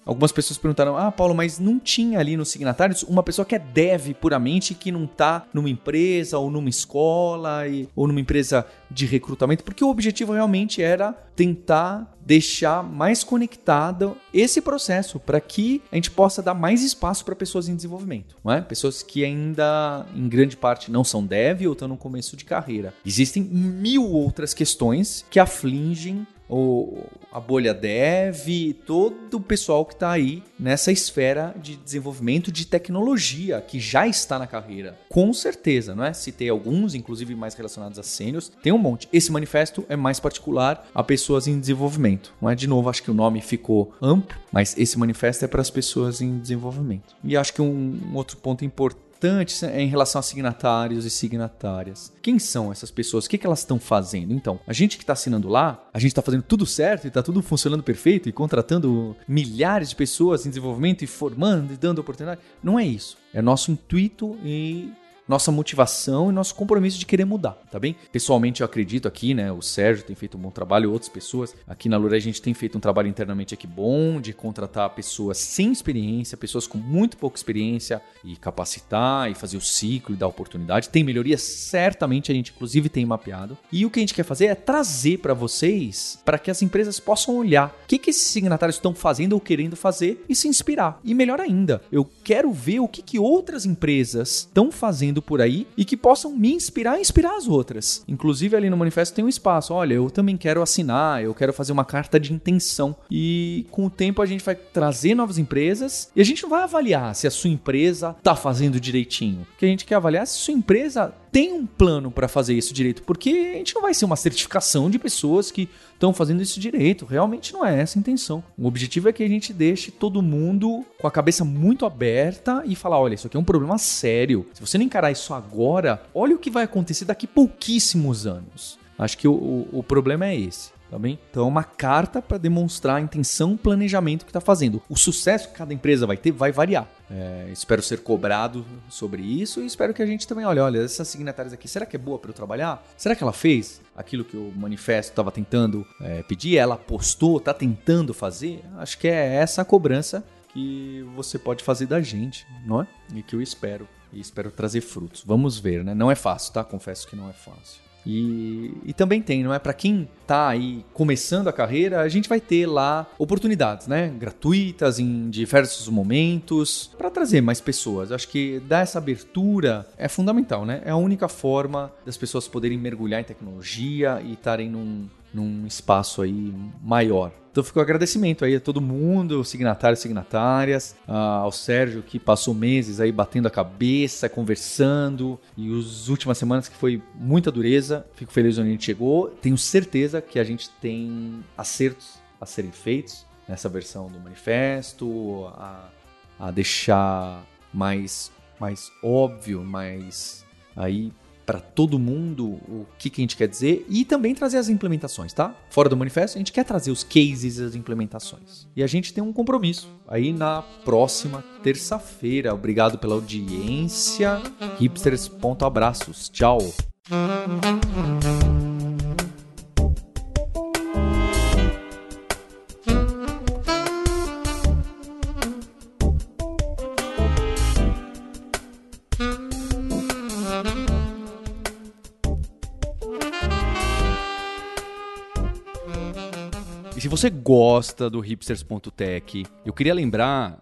Algumas pessoas perguntaram: Ah, Paulo, mas não tinha ali nos signatários uma pessoa que é dev puramente, que não tá numa empresa ou numa escola e... ou numa empresa de recrutamento, porque o objetivo realmente era tentar deixar mais conectado esse processo para que a gente possa dar mais espaço para pessoas em desenvolvimento, não é? Pessoas que ainda em grande grande parte não são dev ou estão no começo de carreira. Existem mil outras questões que afligem o, a bolha dev, todo o pessoal que está aí nessa esfera de desenvolvimento de tecnologia que já está na carreira. Com certeza, não é? Citei alguns, inclusive mais relacionados a sênios. Tem um monte. Esse manifesto é mais particular a pessoas em desenvolvimento. Não é? De novo, acho que o nome ficou amplo, mas esse manifesto é para as pessoas em desenvolvimento. E acho que um, um outro ponto importante importantes em relação a signatários e signatárias. Quem são essas pessoas? O que, que elas estão fazendo? Então, a gente que está assinando lá, a gente está fazendo tudo certo e está tudo funcionando perfeito e contratando milhares de pessoas em desenvolvimento e formando e dando oportunidade. Não é isso. É nosso intuito e nossa motivação e nosso compromisso de querer mudar, tá bem? Pessoalmente eu acredito aqui, né? O Sérgio tem feito um bom trabalho, outras pessoas. Aqui na Lura a gente tem feito um trabalho internamente aqui bom de contratar pessoas sem experiência, pessoas com muito pouca experiência e capacitar e fazer o ciclo e dar oportunidade. Tem melhoria, certamente a gente inclusive tem mapeado. E o que a gente quer fazer é trazer para vocês para que as empresas possam olhar o que, que esses signatários estão fazendo ou querendo fazer e se inspirar. E melhor ainda, eu quero ver o que, que outras empresas estão fazendo por aí e que possam me inspirar e inspirar as outras. Inclusive ali no manifesto tem um espaço, olha, eu também quero assinar, eu quero fazer uma carta de intenção. E com o tempo a gente vai trazer novas empresas e a gente não vai avaliar se a sua empresa está fazendo direitinho. O que a gente quer avaliar é se a sua empresa tem um plano para fazer isso direito, porque a gente não vai ser uma certificação de pessoas que estão fazendo isso direito. Realmente não é essa a intenção. O objetivo é que a gente deixe todo mundo com a cabeça muito aberta e falar: olha, isso aqui é um problema sério. Se você não encarar isso agora, olha o que vai acontecer daqui pouquíssimos anos. Acho que o, o, o problema é esse tá bem? Então é uma carta para demonstrar a intenção, planejamento que está fazendo. O sucesso que cada empresa vai ter vai variar. É, espero ser cobrado sobre isso e espero que a gente também olhe, olha, essas signatárias aqui, será que é boa para eu trabalhar? Será que ela fez aquilo que o manifesto estava tentando é, pedir? Ela postou, está tentando fazer? Acho que é essa a cobrança que você pode fazer da gente, não é? E que eu espero. E espero trazer frutos. Vamos ver, né? Não é fácil, tá? Confesso que não é fácil. E, e também tem, não é? Para quem tá aí começando a carreira, a gente vai ter lá oportunidades, né? Gratuitas em diversos momentos para trazer mais pessoas. Acho que dar essa abertura é fundamental, né? É a única forma das pessoas poderem mergulhar em tecnologia e estarem num, num espaço aí maior. Então ficou agradecimento aí a todo mundo, signatários signatárias, ao Sérgio que passou meses aí batendo a cabeça, conversando, e as últimas semanas que foi muita dureza. Fico feliz onde a gente chegou. Tenho certeza que a gente tem acertos a serem feitos nessa versão do manifesto, a, a deixar mais, mais óbvio, mais aí para todo mundo o que, que a gente quer dizer e também trazer as implementações, tá? Fora do manifesto, a gente quer trazer os cases e as implementações. E a gente tem um compromisso aí na próxima terça-feira. Obrigado pela audiência. Hipsters, abraços. Tchau. Você gosta do hipsters.tech, eu queria lembrar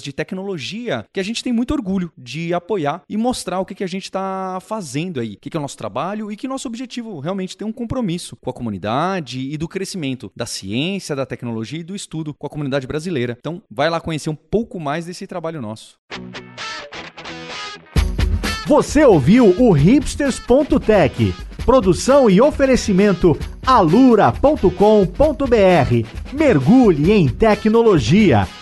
de tecnologia que a gente tem muito orgulho de apoiar e mostrar o que, que a gente está fazendo aí, o que, que é o nosso trabalho e que nosso objetivo realmente tem um compromisso com a comunidade e do crescimento da ciência, da tecnologia e do estudo com a comunidade brasileira. Então, vai lá conhecer um pouco mais desse trabalho nosso. Você ouviu o hipsters.tech. Produção e oferecimento alura.com.br. Mergulhe em tecnologia.